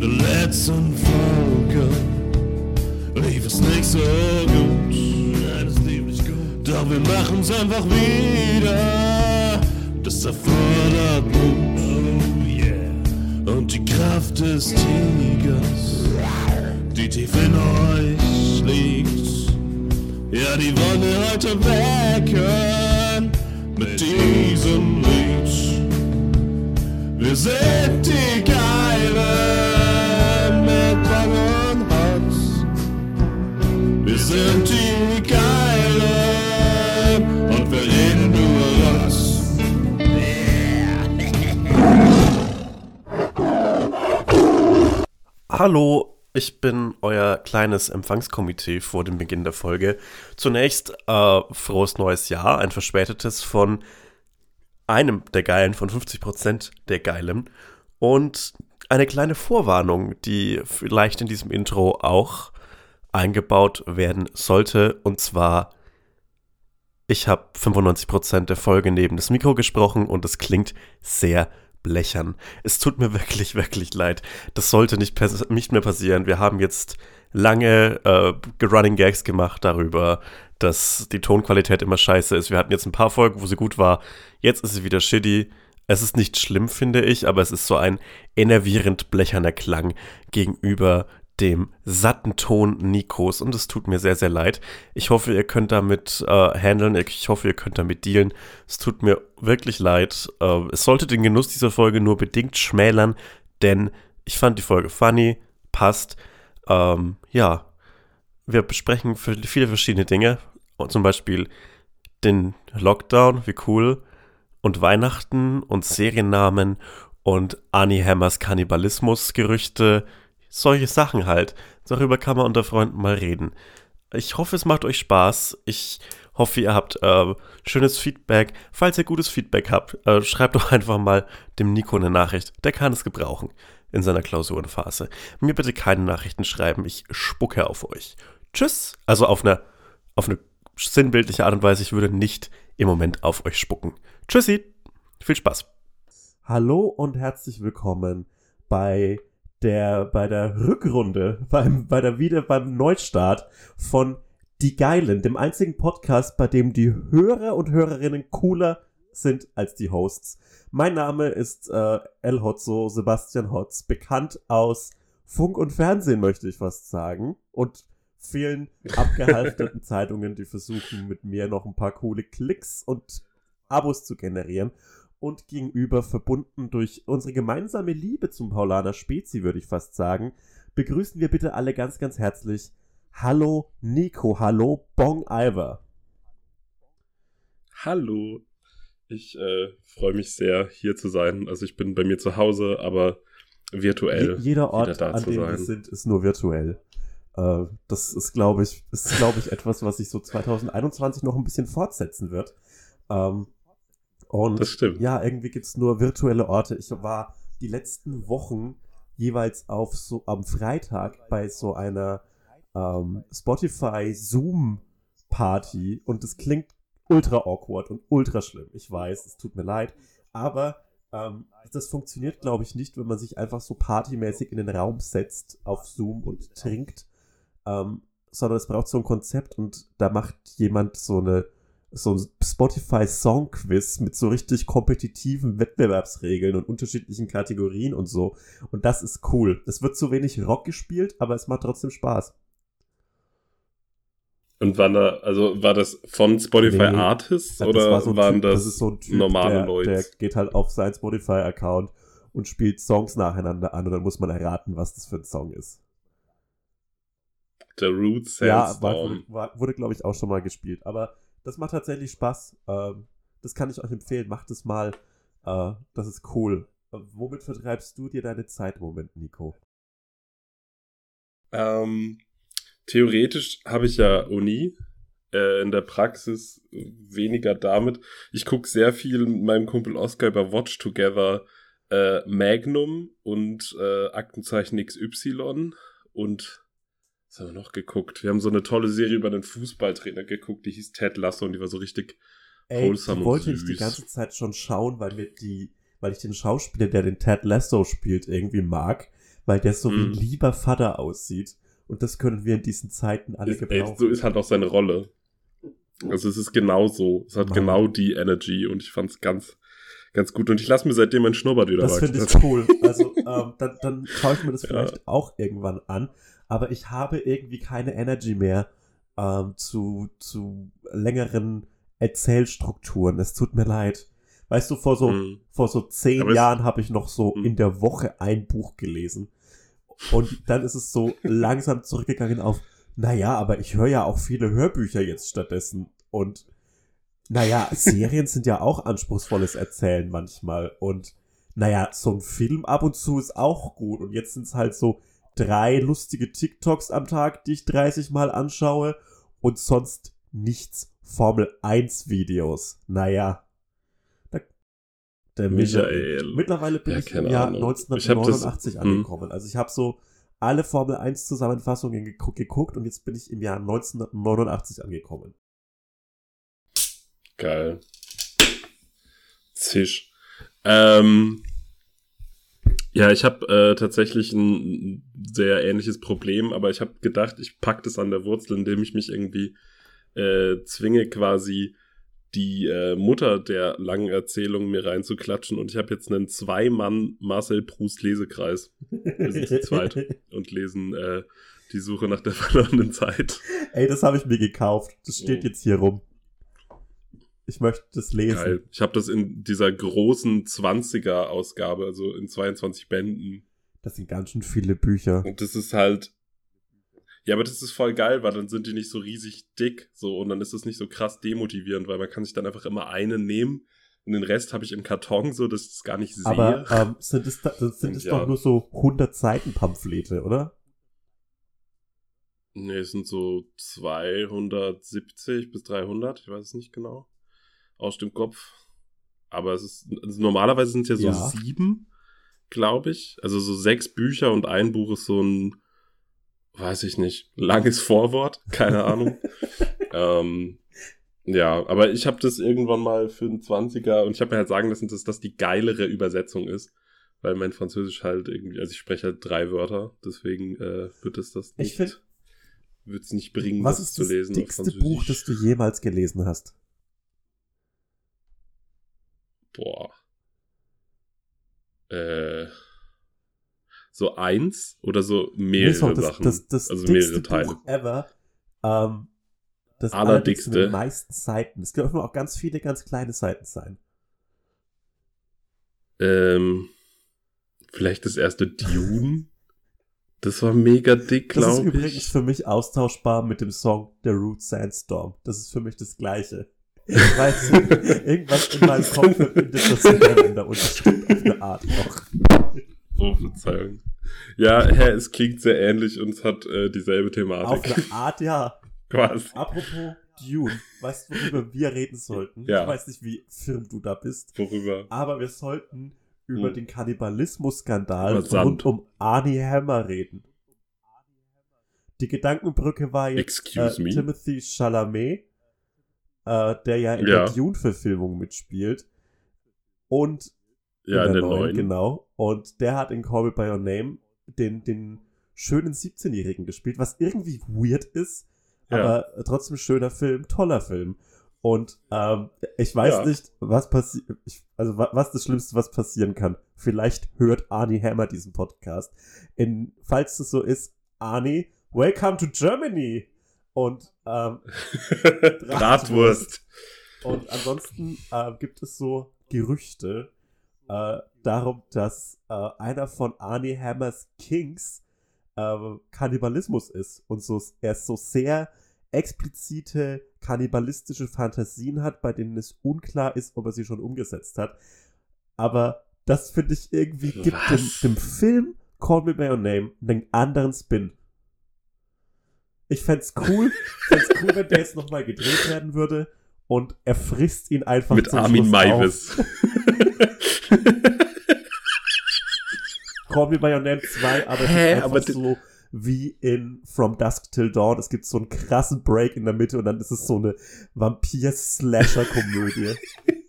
letzten Folge lief es nicht so gut. Nein, es lief nicht gut. Doch wir machen's einfach wieder. Das erfordert Mut. Oh yeah. Und die Kraft des Tigers, die tief in euch liegt. Ja, die wollen wir heute wecken mit diesem Lied. Wir sind die Geilen sind die Geilen und wir reden nur Rotz. Hallo, ich bin euer kleines Empfangskomitee vor dem Beginn der Folge. Zunächst äh, frohes neues Jahr, ein verspätetes von einem der Geilen, von 50% der Geilen. Und eine kleine Vorwarnung, die vielleicht in diesem Intro auch eingebaut werden sollte. Und zwar, ich habe 95% der Folge neben das Mikro gesprochen und es klingt sehr blechern. Es tut mir wirklich, wirklich leid. Das sollte nicht, nicht mehr passieren. Wir haben jetzt lange äh, Running Gags gemacht darüber, dass die Tonqualität immer scheiße ist. Wir hatten jetzt ein paar Folgen, wo sie gut war. Jetzt ist sie wieder shitty. Es ist nicht schlimm, finde ich, aber es ist so ein enervierend blecherner Klang gegenüber dem satten Ton Nikos und es tut mir sehr, sehr leid. Ich hoffe, ihr könnt damit äh, handeln, ich hoffe, ihr könnt damit dealen. Es tut mir wirklich leid. Äh, es sollte den Genuss dieser Folge nur bedingt schmälern, denn ich fand die Folge funny, passt. Ähm, ja, wir besprechen viele verschiedene Dinge, zum Beispiel den Lockdown, wie cool, und Weihnachten und Seriennamen und Annie Hammers Kannibalismus-Gerüchte, solche Sachen halt. Darüber kann man unter Freunden mal reden. Ich hoffe, es macht euch Spaß. Ich hoffe, ihr habt äh, schönes Feedback. Falls ihr gutes Feedback habt, äh, schreibt doch einfach mal dem Nico eine Nachricht. Der kann es gebrauchen in seiner Klausurenphase. Mir bitte keine Nachrichten schreiben. Ich spucke auf euch. Tschüss. Also auf eine, auf eine sinnbildliche Art und Weise. Ich würde nicht im Moment auf euch spucken. Tschüssi. Viel Spaß. Hallo und herzlich willkommen bei der, bei der Rückrunde, beim, bei der wieder, beim Neustart von Die Geilen, dem einzigen Podcast, bei dem die Hörer und Hörerinnen cooler sind als die Hosts. Mein Name ist äh, El Hotzo, Sebastian Hotz, bekannt aus Funk und Fernsehen, möchte ich fast sagen. Und vielen abgehalfterten Zeitungen, die versuchen, mit mir noch ein paar coole Klicks und Abos zu generieren und gegenüber verbunden durch unsere gemeinsame Liebe zum Paulaner Spezi, würde ich fast sagen, begrüßen wir bitte alle ganz, ganz herzlich. Hallo Nico, hallo Bong Iver. Hallo. Ich äh, freue mich sehr, hier zu sein. Also ich bin bei mir zu Hause, aber virtuell. Je jeder Ort, an dem sein. wir sind, ist nur virtuell. Äh, das ist, glaube ich, ist, glaube ich, etwas, was sich so 2021 noch ein bisschen fortsetzen wird. Ähm, und das stimmt. ja, irgendwie gibt es nur virtuelle Orte. Ich war die letzten Wochen jeweils auf so am Freitag bei so einer ähm, Spotify Zoom Party und das klingt ultra awkward und ultra schlimm. Ich weiß, es tut mir leid, aber ähm, das funktioniert, glaube ich, nicht, wenn man sich einfach so partymäßig in den Raum setzt auf Zoom und trinkt, ähm, sondern es braucht so ein Konzept und da macht jemand so eine so ein Spotify Song Quiz mit so richtig kompetitiven Wettbewerbsregeln und unterschiedlichen Kategorien und so. Und das ist cool. Es wird zu wenig Rock gespielt, aber es macht trotzdem Spaß. Und waren da, also war das von Spotify nee, Artists ja, oder war so waren typ, das, das so typ, normale der, Leute? Der geht halt auf sein Spotify-Account und spielt Songs nacheinander an und dann muss man erraten, was das für ein Song ist. The Root Sandstorm. Ja, war, wurde, wurde glaube ich, auch schon mal gespielt. Aber das macht tatsächlich Spaß. Ähm, das kann ich euch empfehlen. Macht es mal. Äh, das ist cool. Äh, womit vertreibst du dir deine Zeit im Moment, Nico? Ähm, theoretisch habe ich ja Uni. Äh, in der Praxis weniger damit. Ich gucke sehr viel mit meinem Kumpel Oscar über Watch Together äh, Magnum und äh, Aktenzeichen XY und was haben wir noch geguckt? Wir haben so eine tolle Serie über den Fußballtrainer geguckt, die hieß Ted Lasso und die war so richtig Ey, wholesome die wollte ich die ganze Zeit schon schauen, weil mir die, weil ich den Schauspieler, der den Ted Lasso spielt, irgendwie mag. weil der so wie ein Mhm. lieber Vater aussieht. Und das können wir in diesen Zeiten alle Ist, ey, gebrauchen. so ist halt auch seine Rolle. Also es ist genau so. Es hat Mann. genau die Energy und ich fand's ganz, ganz gut. Und ich lasse mir seitdem mein Schnurrbart wieder Das finde ich cool. Also ähm, dann, dann schaue ich mir das Ja. vielleicht auch irgendwann an. Aber ich habe irgendwie keine Energy mehr ähm, zu, zu längeren Erzählstrukturen. Es tut mir leid. Weißt du, vor so, Mhm. vor so zehn Aber Jahren habe ich noch so Mhm. in der Woche ein Buch gelesen. Und dann ist es so langsam zurückgegangen auf, naja, aber ich höre ja auch viele Hörbücher jetzt stattdessen. Und naja, Serien sind ja auch anspruchsvolles Erzählen manchmal. Und naja, so ein Film ab und zu ist auch gut. Und jetzt sind es halt so drei lustige TikToks am Tag, die ich 30 Mal anschaue. Und sonst nichts Formel 1 Videos. Naja. Da, der Michael. Michael. Mittlerweile bin Ja, ich im Jahr Ahnung. 1989 Ich hab das- hm. angekommen. Also ich habe so alle Formel 1 Zusammenfassungen geguckt, geguckt und jetzt bin ich im Jahr 1989 angekommen. Geil. Zisch. Ähm, ja, ich habe äh, tatsächlich ein sehr ähnliches Problem, aber ich habe gedacht, ich pack das an der Wurzel, indem ich mich irgendwie äh, zwinge, quasi die äh, Mutter der langen Erzählung mir reinzuklatschen. Und ich habe jetzt einen Zwei-Mann Marcel Proust Lesekreis. Wir sind zu zweit und lesen äh, die Suche nach der verlorenen Zeit. Ey, das habe ich mir gekauft. Das steht Oh. jetzt hier rum. Ich möchte das lesen. Geil. Ich habe das in dieser großen 20er-Ausgabe, also in 22 Bänden. Das sind ganz schön viele Bücher. Und das ist halt. Ja, aber das ist voll geil, weil dann sind die nicht so riesig dick, so und dann ist es nicht so krass demotivierend, weil man kann sich dann einfach immer eine nehmen und den Rest habe ich im Karton, so dass ich es gar nicht sehe. Aber ähm, sind es, sind es Ja. doch nur so 100 Seiten Pamphlete, oder? nee, es sind so 270 bis 300, ich weiß es nicht genau. Aus dem Kopf. Aber es ist, also normalerweise sind es ja so Ja. sieben, glaube ich. Also so sechs Bücher und ein Buch ist so ein, weiß ich nicht, langes Vorwort, keine Ahnung. ähm, ja, aber ich habe das irgendwann mal für einen 20er und ich habe mir halt sagen lassen, dass das die geilere Übersetzung ist. Weil mein Französisch halt irgendwie, also ich spreche halt drei Wörter, deswegen äh, wird es das Ich nicht, wird es nicht bringen, Was das ist zu das lesen. auf dickste Französisch. Buch, das du jemals gelesen hast? Boah. Äh, so eins oder so mehrere das, Sachen? Das, das also mehrere Teile. Buch ever. Ähm, das Allerdickste. mit den meisten Seiten. Es dürfen auch ganz viele ganz kleine Seiten sein. Ähm, vielleicht das erste Dune. Das war mega dick, Das ist glaube übrigens ich. für mich austauschbar mit dem Song The Root Sandstorm. Das ist für mich das Gleiche. Weil es- irgendwas in meinem Kopf verbindet das und das stimmt auf eine Art auch. Oh, Verzeihung. Ja, hä, es klingt sehr ähnlich und es hat äh, dieselbe Auf Thematik. eine Art, ja. Quasi. Apropos Dune, weißt du, worüber wir reden sollten? Ja. Ich weiß nicht, wie firm du da bist, Worüber? aber wir sollten über Hm. den Kannibalismus-Skandal rund um Arnie Hammer reden. Die Gedankenbrücke war jetzt äh. Timothy Chalamet, äh, der ja in Ja. der Dune-Verfilmung mitspielt. Und Ja, in der neuen. genau. Und der hat in Call Me By Your Name den, den schönen 17-Jährigen gespielt, was irgendwie weird ist, Ja. aber trotzdem schöner Film, toller Film. Und ähm, ich weiß Ja. nicht, was passiert, also wa was das Schlimmste, was passieren kann. Vielleicht hört Arnie Hammer diesen Podcast. In, falls das so ist, Arnie, welcome to Germany! Und ähm, Bratwurst. und ansonsten äh, gibt es so Gerüchte äh, darum, dass äh, einer von Arnie Hammers Kings äh, Kannibalismus ist und so er so sehr explizite kannibalistische Fantasien hat, bei denen es unklar ist, ob er sie schon umgesetzt hat. Aber das finde ich irgendwie gibt dem, dem Film Call Me By Your Name einen anderen Spin. Ich fänd's cool, fänd's cool, wenn der jetzt nochmal gedreht werden würde und er frisst ihn einfach Mit zum Armin Schluss Maivis. Call Me By Your Name 2, aber es Hä, ist einfach aber so wie in From Dusk Till Dawn. Es gibt so einen krassen Break in der Mitte und dann ist es so eine Vampir-Slasher-Komödie.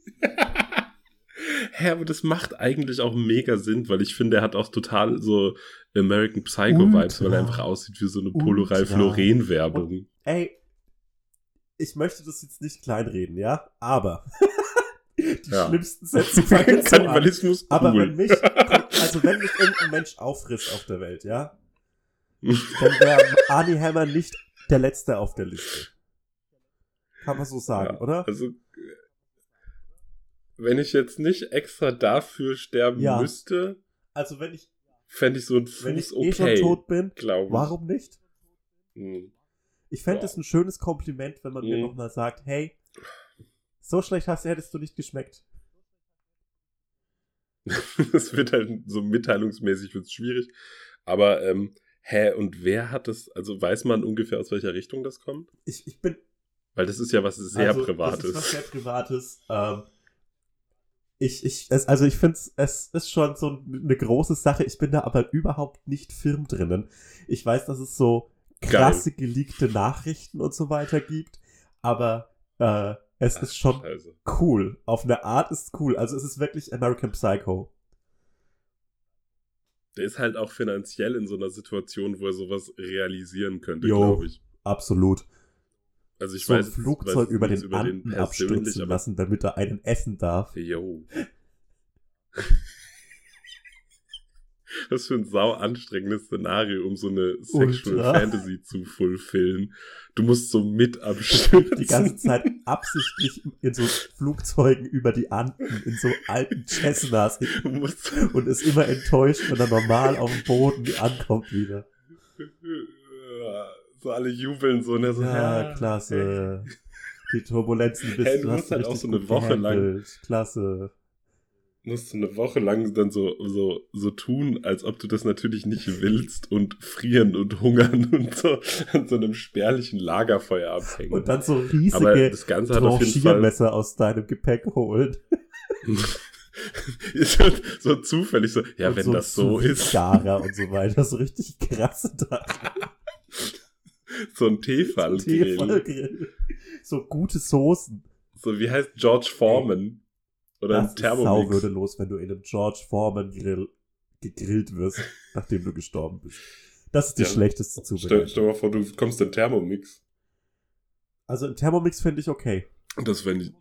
hä, aber das macht eigentlich auch mega Sinn, weil ich finde, er hat auch total so American Psycho Ultra. Vibes, weil er einfach aussieht wie so eine Polo Ultra. Ralph Lauren Werbung. Ey, ich möchte das jetzt nicht kleinreden, ja? Aber die Ja. schlimmsten Sätze fangen so an. Kannibalismus cool. Aber wenn mich, also wenn mich irgendein Mensch auffrisst auf der Welt, ja, dann wäre Arnie Hammer nicht der Letzte auf der Liste. Kann man so sagen, Ja, oder? Also, wenn ich jetzt nicht extra dafür sterben Ja. müsste, Also wenn ich, fände ich so ein wenn Fuß ich eh okay. schon tot bin, glaube ich. warum nicht? Hm. Ich fände Ja. es ein schönes Kompliment, wenn man mir Mhm. nochmal sagt, hey, so schlecht hast, hättest du nicht geschmeckt. Es wird halt so mitteilungsmäßig wird's schwierig. Aber, ähm, hä, und wer hat das, also weiß man ungefähr aus welcher Richtung das kommt? Ich, ich bin Weil das ist ja was sehr also, Privates. Das ist was sehr Privates. Ähm, ich, ich, es, also ich finde es ist schon so eine große Sache. Ich bin da aber überhaupt nicht firm drinnen. Ich weiß, dass es so krasse geleakte Nachrichten und so weiter gibt, aber äh, es Ach, ist schon Scheiße. cool. Auf eine Art ist es cool. Also es ist wirklich American Psycho. Der ist halt auch finanziell in so einer Situation, wo er sowas realisieren könnte, glaube ich. Absolut. Also ich so ein weiß, Flugzeug weiß über den über Anden abstürzen lassen, damit er einen essen darf. Jo. Was für ein sau anstrengendes Szenario, um so eine Sexual Ultra. Fantasy zu fulfillen. Du musst so mit abstürzen. die ganze Zeit absichtlich in so Flugzeugen über die Anden, in so alten Cessnas und ist immer enttäuscht, wenn er normal auf dem Boden ankommt wieder. so alle jubeln so, ne? So, Ja, klasse. Die Turbulenzen bist Hey, du du hast musst halt auch so eine Woche lang-. Klasse. musst du eine Woche lang dann so, so, so tun, als ob du das natürlich nicht willst und frieren und hungern und so an so einem spärlichen Lagerfeuer abhängen. Und dann so Aber riesige das Ganze hat auf jeden Fall Tranchiermesser aus deinem Gepäck holen. ist halt so zufällig so, ja, und wenn so das so ist, Gara und so weiter. So richtig krasse da. So ein Tefal-Grill. Tefalgrill. So gute Soßen. So, wie heißt George Foreman? Oder Das ein ist Thermomix. würdelos, wenn du in einem George Foreman Grill gegrillt wirst, nachdem du gestorben bist. Das ist die Ja. schlechteste Stell, Zubereitung. stell mal vor, du kommst in Thermomix. Also ein Thermomix finde ich okay. Das fände ich,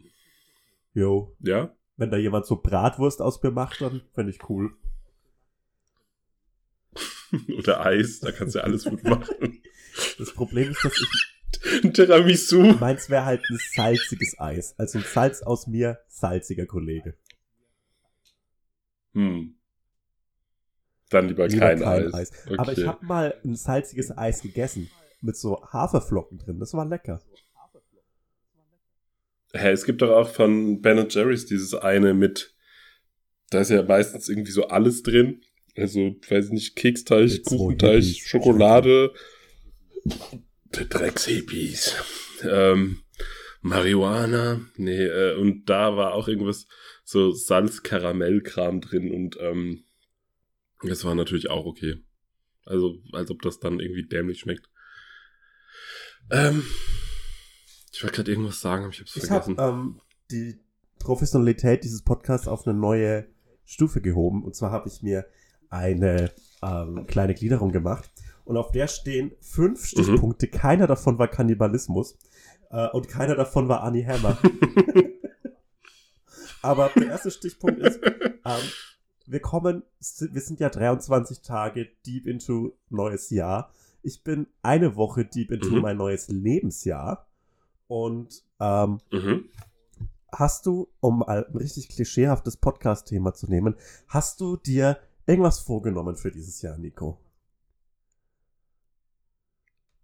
Jo. ja? Wenn da jemand so Bratwurst aus mir macht, dann finde ich cool. Oder Eis, da kannst du ja alles gut machen. Das Problem ist, dass ich, Ein Tiramisu. meins wäre halt ein salziges Eis. Also ein Salz aus mir, salziger Kollege. Hm. Dann lieber, Lieber kein, kein Eis. Okay. Aber ich habe mal ein salziges Eis gegessen. Mit so Haferflocken drin. Das war lecker. Hä, es gibt doch auch von Ben Jerry's dieses eine mit, da ist ja meistens irgendwie so alles drin. Also, weiß ich nicht, Keksteig, so Kuchenteig. Schokolade. Die Dreckshippies. Ähm, Marihuana. Nee, äh, und da war auch irgendwas so Salz-Karamell-Kram drin und ähm, das war natürlich auch okay. Also, als ob das dann irgendwie dämlich schmeckt. Ähm, ich wollte gerade irgendwas sagen, aber ich hab's Ich habe vergessen. ähm, die Professionalität dieses Podcasts auf eine neue Stufe gehoben. Und zwar habe ich mir eine ähm, kleine Gliederung gemacht. Und auf der stehen fünf Mhm. Stichpunkte. Keiner davon war Kannibalismus. Äh, und keiner davon war Annie Hammer. Aber der erste Stichpunkt ist, ähm, wir kommen, wir sind ja 23 Tage deep into neues Jahr. Ich bin eine Woche deep into Mhm. mein neues Lebensjahr. Und ähm, mhm. hast du, um ein richtig klischeehaftes Podcast-Thema zu nehmen, hast du dir irgendwas vorgenommen für dieses Jahr, Nico?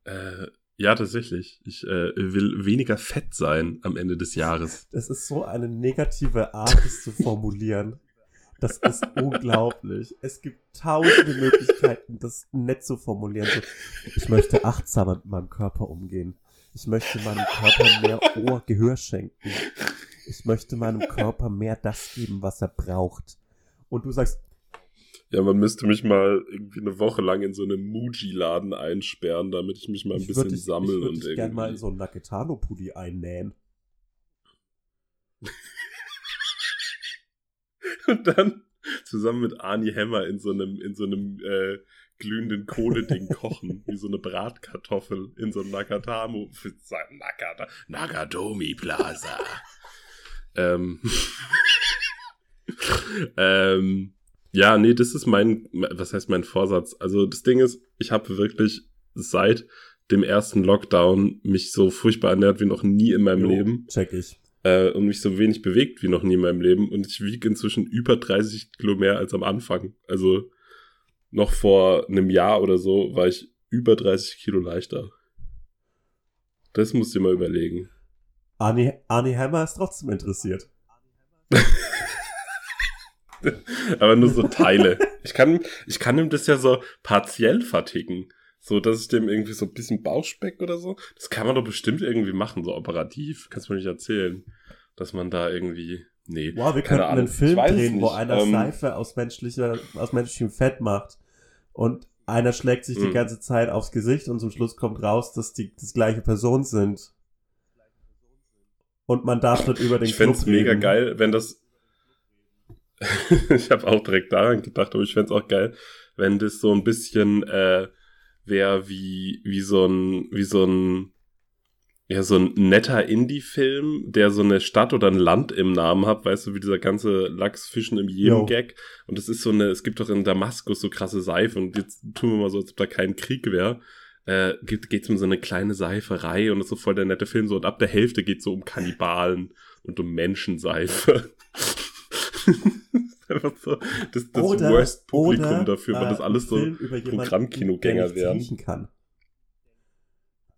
Äh, ja, tatsächlich. Ich äh, will weniger fett sein am Ende des Jahres. Das ist so eine negative Art, es zu formulieren. Das ist unglaublich. Es gibt tausende Möglichkeiten, das nett zu formulieren. So, ich möchte achtsamer mit meinem Körper umgehen. Ich möchte meinem Körper mehr Ohr, Gehör schenken. Ich möchte meinem Körper mehr das geben, was er braucht. Und du sagst, Ja, man müsste mich mal irgendwie eine Woche lang in so einem Muji-Laden einsperren, damit ich mich mal ein ich bisschen würde dich, sammle ich und dich irgendwie. gern mal in so einen Naketano-Pulli einnähen. Und dann zusammen mit Arnie Hammer in so einem, in so einem äh, glühenden Kohleding kochen, wie so eine Bratkartoffel in so einem Nakatamo, Nakata, Nakatomi Plaza. ähm, ähm, ja, nee, das ist mein, was heißt mein Vorsatz? Also das Ding ist, ich habe wirklich seit dem ersten Lockdown mich so furchtbar ernährt wie noch nie in meinem Jo, Leben Check ich. äh, und mich so wenig bewegt wie noch nie in meinem Leben. Und ich wiege inzwischen über 30 Kilo mehr als am Anfang. Also noch vor einem Jahr oder so war ich über 30 Kilo leichter. Das musst du dir mal überlegen. Arnie, Arnie Hammer ist trotzdem interessiert. Aber nur so Teile. Ich kann, ich kann ihm das ja so partiell verticken. So, dass ich dem irgendwie so ein bisschen Bauchspeck oder so. Das kann man doch bestimmt irgendwie machen, so operativ. Kannst du mir nicht erzählen. Dass man da irgendwie. Nee. Wow, wir könnten Ahnung. einen Film es drehen, wo einer Ähm, Seife aus, menschlicher, aus menschlichem Fett macht und einer schlägt sich die Mhm. ganze Zeit aufs Gesicht und zum Schluss kommt raus, dass die das gleiche Person sind. Und man darf dort über den Ich fänd's Club mega geil, wenn das. ich habe auch direkt daran gedacht, aber ich fänd's auch geil, wenn das so ein bisschen äh, wäre wie, wie so ein, wie so ein, ja, so ein netter Indie-Film, der so eine Stadt oder ein Land im Namen hat, weißt du, wie dieser ganze Lachsfischen im. Jemen-Gag. Und das ist so eine, es gibt doch in Damaskus so krasse Seife und jetzt tun wir mal so, als ob da kein Krieg wäre. Äh, geht, geht's um so eine kleine Seiferei und das ist so voll der nette Film, so und ab der Hälfte geht's so um Kannibalen und um Menschenseife. Einfach so, das, das oder, Worst Publikum dafür, weil äh, das alles ein so Programmkinogänger wären. riechen kann.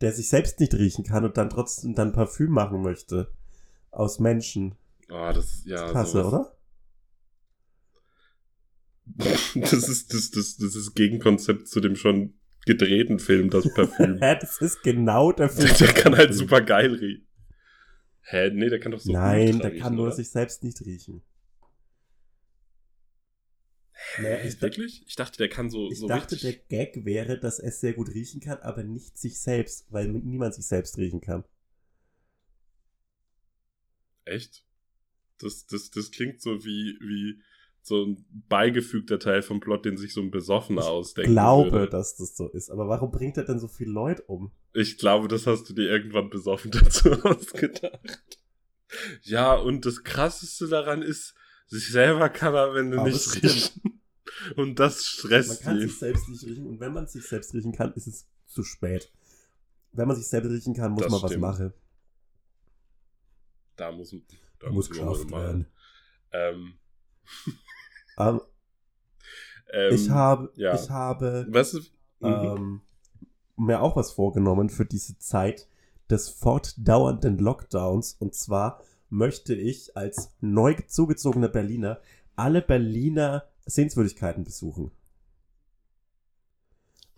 Der sich selbst nicht riechen kann und dann trotzdem dann Parfüm machen möchte. Aus Menschen. Ah, das ist ja Klasse, sowas. oder? Das ist das, das, das ist Gegenkonzept zu dem schon gedrehten Film, das Parfüm. Hä, das ist genau der Film. der, der kann halt super geil riechen. Hä, nee, der kann doch so Nein, der riechen, kann nur oder? sich selbst nicht riechen. Naja, ich, Echt, wirklich? Ich dachte, der kann so, ich so dachte, der. Gag wäre, dass er sehr gut riechen kann, aber nicht sich selbst, weil niemand sich selbst riechen kann. Echt? Das, das, das klingt so wie, wie so ein beigefügter Teil vom Plot, den sich so ein Besoffener Ich ausdenken glaube, würde. dass das so ist. Aber warum bringt er denn so viele Leute um? Ich glaube, das hast du dir irgendwann besoffen dazu ausgedacht. Ja, und das Krasseste daran ist, sich selber kann er, wenn du Aber nicht es riechen. Und das Man stresst kann ihn. sich selbst nicht riechen und wenn man sich selbst riechen kann, ist es zu spät. Wenn man sich selbst riechen kann, muss Das man was stimmt. machen. Da muss, da muss muss man was geschafft machen. werden. Ähm, Ähm, ähm, ich habe, ja. ich habe Was ist, mhm. ähm, mir auch was vorgenommen für diese Zeit des fortdauernden Lockdowns. Und zwar möchte ich als neu zugezogener Berliner alle Berliner Sehenswürdigkeiten besuchen.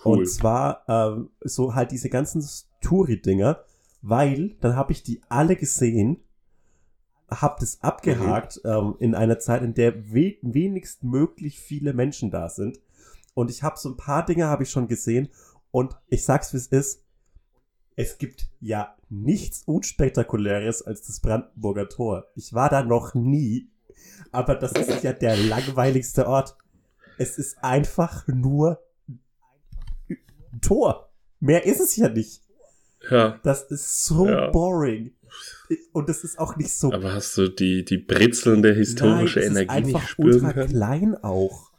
cool. Und zwar ähm, so halt diese ganzen Touri-Dinger, weil dann habe ich die alle gesehen, habe das abgehakt ähm, in einer Zeit, in der we wenigst möglich viele Menschen da sind. Und ich habe so ein paar Dinge habe ich schon gesehen und ich sag's wie es ist. Es gibt ja nichts unspektakuläres als das Brandenburger Tor. Ich war da noch nie, aber das ist ja der langweiligste Ort. Es ist einfach nur ein Tor. Mehr ist es ja nicht. ja, Das ist so Ja. boring. Und das ist auch nicht so aber hast du die, die britzelnde historische Nein, es Energie ist nicht einfach spüren ultra können? klein auch.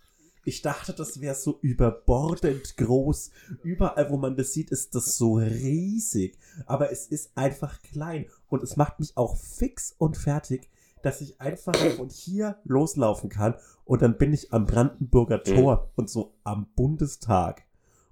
Ich dachte, das wäre so überbordend groß. Überall, wo man das sieht, ist das so riesig. Aber es ist einfach klein. Und es macht mich auch fix und fertig, dass ich einfach von hier loslaufen kann. Und dann bin ich am Brandenburger Mhm. Tor und so am Bundestag.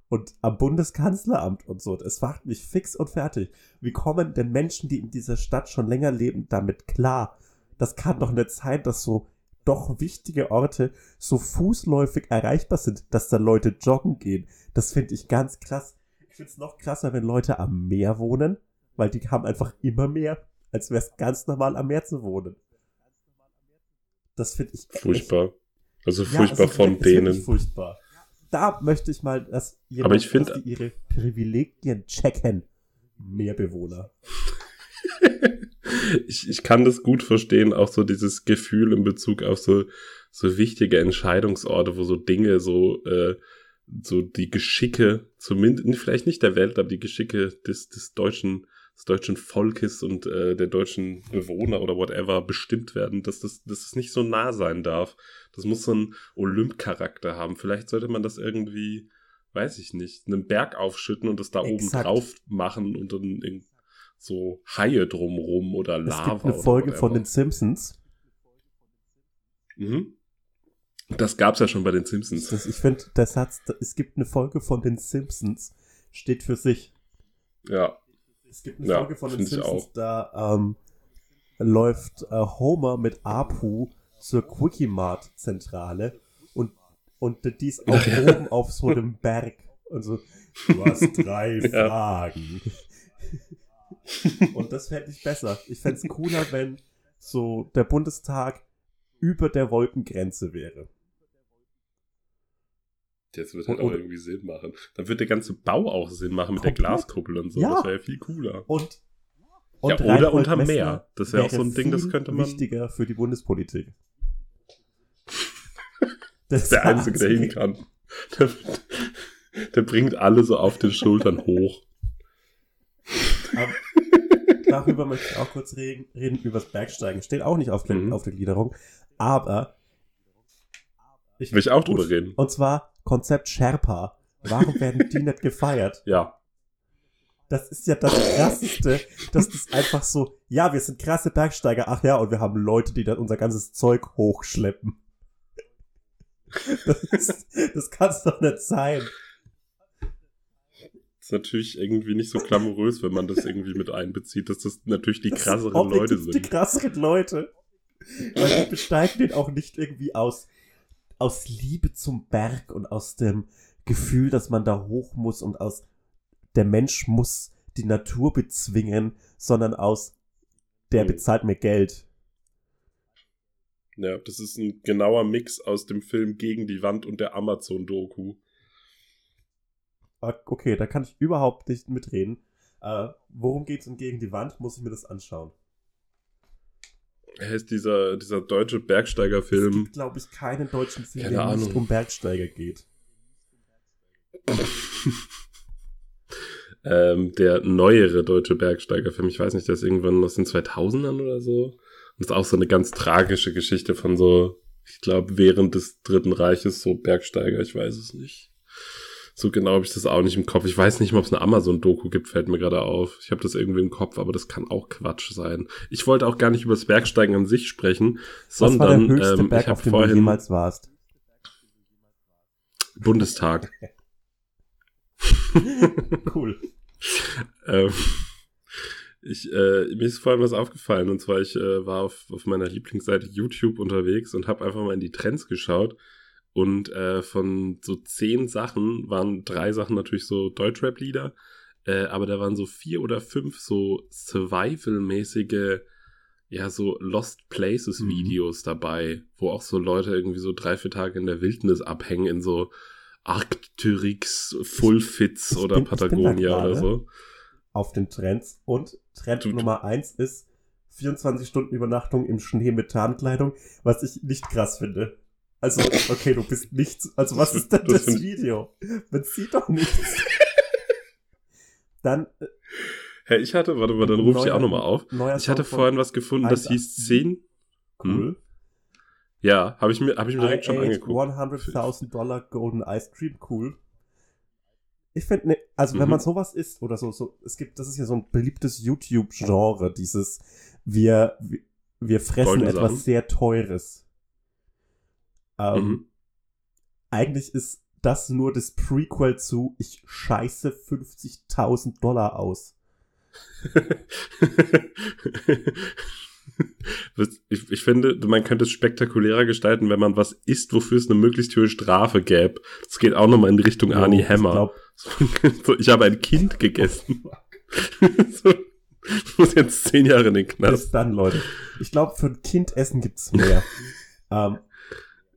Und am Bundeskanzleramt und so. Es macht mich fix und fertig. Wie kommen denn Menschen, die in dieser Stadt schon länger leben, damit klar? Das kann doch nicht sein, dass so doch wichtige Orte so fußläufig erreichbar sind, dass da Leute joggen gehen. Das finde ich ganz krass. Ich finde es noch krasser, wenn Leute am Meer wohnen, weil die haben einfach immer mehr, als wäre es ganz normal am Meer zu wohnen. Das finde ich echt- Furchtbar. Also Ja, furchtbar es ist von denen. Furchtbar. Da möchte ich mal, dass jemand, Aber ich find- dass die ihre Privilegien checken. Meerbewohner. ich, ich kann das gut verstehen, auch so dieses Gefühl in Bezug auf so, so wichtige Entscheidungsorte, wo so Dinge so, äh, so die Geschicke, zumindest, vielleicht nicht der Welt, aber die Geschicke des, des deutschen, des deutschen Volkes und äh, der deutschen Bewohner oder whatever bestimmt werden, dass das, dass das nicht so nah sein darf. Das muss so einen Olymp-Charakter haben. Vielleicht sollte man das irgendwie, weiß ich nicht, einen Berg aufschütten und das da oben Exakt. drauf machen und dann so Haie drumrum oder Es Lava. gibt eine Folge von den Simpsons. Mhm. Das gab's ja schon bei den Simpsons. Das, ich finde, der Satz, es gibt eine Folge von den Simpsons, steht für sich. Ja. Es gibt eine Ja, Folge von den Simpsons, da ähm, läuft äh, Homer mit Apu zur Quickie-Mart-Zentrale und, und die ist auch Ja. oben auf so einem Berg. Und so, du hast drei Ja. Fragen. und das fände ich besser. Ich fände es cooler, wenn so der Bundestag über der Wolkengrenze wäre. Das wird halt Und- auch und- irgendwie Sinn machen. Dann wird der ganze Bau auch Sinn machen mit der Komplett. Glaskuppel und so. Ja. Das wäre ja viel cooler. Und, Ja, oder Messner Meer. Das wäre auch so ein Ding, das könnte man- wichtiger für die Bundespolitik. Das ist der Einzige, der hin kann. Der, der bringt alle so auf den Schultern hoch. Aber darüber möchte ich auch kurz reden, reden über das Bergsteigen. Steht auch nicht auf der, Mhm. auf der Gliederung. Aber. Ich, Will ich auch gut. drüber reden. Und zwar Konzept Sherpa. Warum werden die nicht gefeiert? Ja. Das ist ja das Krasseste, dass das einfach so, ja, wir sind krasse Bergsteiger, ach ja, und wir haben Leute, die dann unser ganzes Zeug hochschleppen. Das, ist, das kann es doch nicht sein. Ist natürlich irgendwie nicht so glamourös, wenn man das irgendwie mit einbezieht, dass das natürlich die Das krasseren sind Leute objektiv Die sind. krasseren Leute. Weil die besteigen den auch nicht irgendwie aus, aus Liebe zum Berg und aus dem Gefühl, dass man da hoch muss und aus der Mensch muss die Natur bezwingen, sondern aus der Mhm. bezahlt mir Geld. Ja, das ist ein genauer Mix aus dem Film Gegen die Wand und der Amazon-Doku. Ah, Okay, da kann ich überhaupt nicht mitreden. Äh, worum geht's denn gegen die Wand? Muss ich mir das anschauen. Er ist dieser, dieser deutsche Es Bergsteigerfilm. gibt, glaube ich, keinen deutschen Film, Keine der nicht um Bergsteiger geht. ähm, der neuere deutsche Bergsteigerfilm. Ich weiß nicht, der ist irgendwann aus den 2000ern oder so. Und ist auch so eine ganz tragische Geschichte von so, ich glaube, während des Dritten Reiches so Bergsteiger. Ich weiß es nicht. So genau habe ich das auch nicht im Kopf. Ich weiß nicht mal, ob es eine Amazon-Doku gibt, fällt mir gerade auf. Ich habe das irgendwie im Kopf, aber das kann auch Quatsch sein. Ich wollte auch gar nicht über das Bergsteigen an sich sprechen, Was war sondern der höchste ähm, Berg, ich habe auf dem du vorhin jemals warst? Bundestag. Cool. Ähm, ich, äh, mir ist vorhin was aufgefallen und zwar ich äh, war auf, auf meiner Lieblingsseite YouTube unterwegs und habe einfach mal in die Trends geschaut und äh, von so zehn Sachen waren drei Sachen natürlich so Deutschrap-Lieder, äh, aber da waren so vier oder fünf so Survival-mäßige, ja so Lost Places-Videos dabei, wo auch so Leute irgendwie so drei, vier Tage in der Wildnis abhängen in so Arcturix, Fullfits oder bin- Patagonia oder so. Auf den Trends. Und Trend Du- Nummer eins ist 24 Stunden Übernachtung im Schnee mit Tarnkleidung, was ich nicht krass finde. Also, okay, du bist nichts. Also, was ist denn Das das Video? Man sieht doch nichts. Dann, äh, Hey, ich hatte, warte mal, dann rufe ich auch nochmal auf. Ich hatte vorhin was gefunden, das hieß 187. 10. Cool. Ja, habe ich mir, hab ich mir I direkt schon angeguckt. 100.000 Dollar Golden Ice Cream, cool. Ich finde, ne, also wenn Mhm. man sowas isst oder so, so, es gibt, das ist ja so ein beliebtes YouTube-Genre, dieses, wir, wir, wir fressen Goldene etwas Sachen. sehr Teures. Ähm, Mhm. Eigentlich ist das nur das Prequel zu, ich scheiße 50.000 Dollar aus. Ich, ich finde, man könnte es spektakulärer gestalten, wenn man was isst, wofür es eine möglichst hohe Strafe gäbe. Das geht auch nochmal in Richtung Arnie Ich Hammer. glaub, so, ich habe ein Kind gegessen. so, muss jetzt zehn Jahre in den Knast. bis dann, Leute. Ich glaube, für ein Kind essen gibt's mehr. ähm,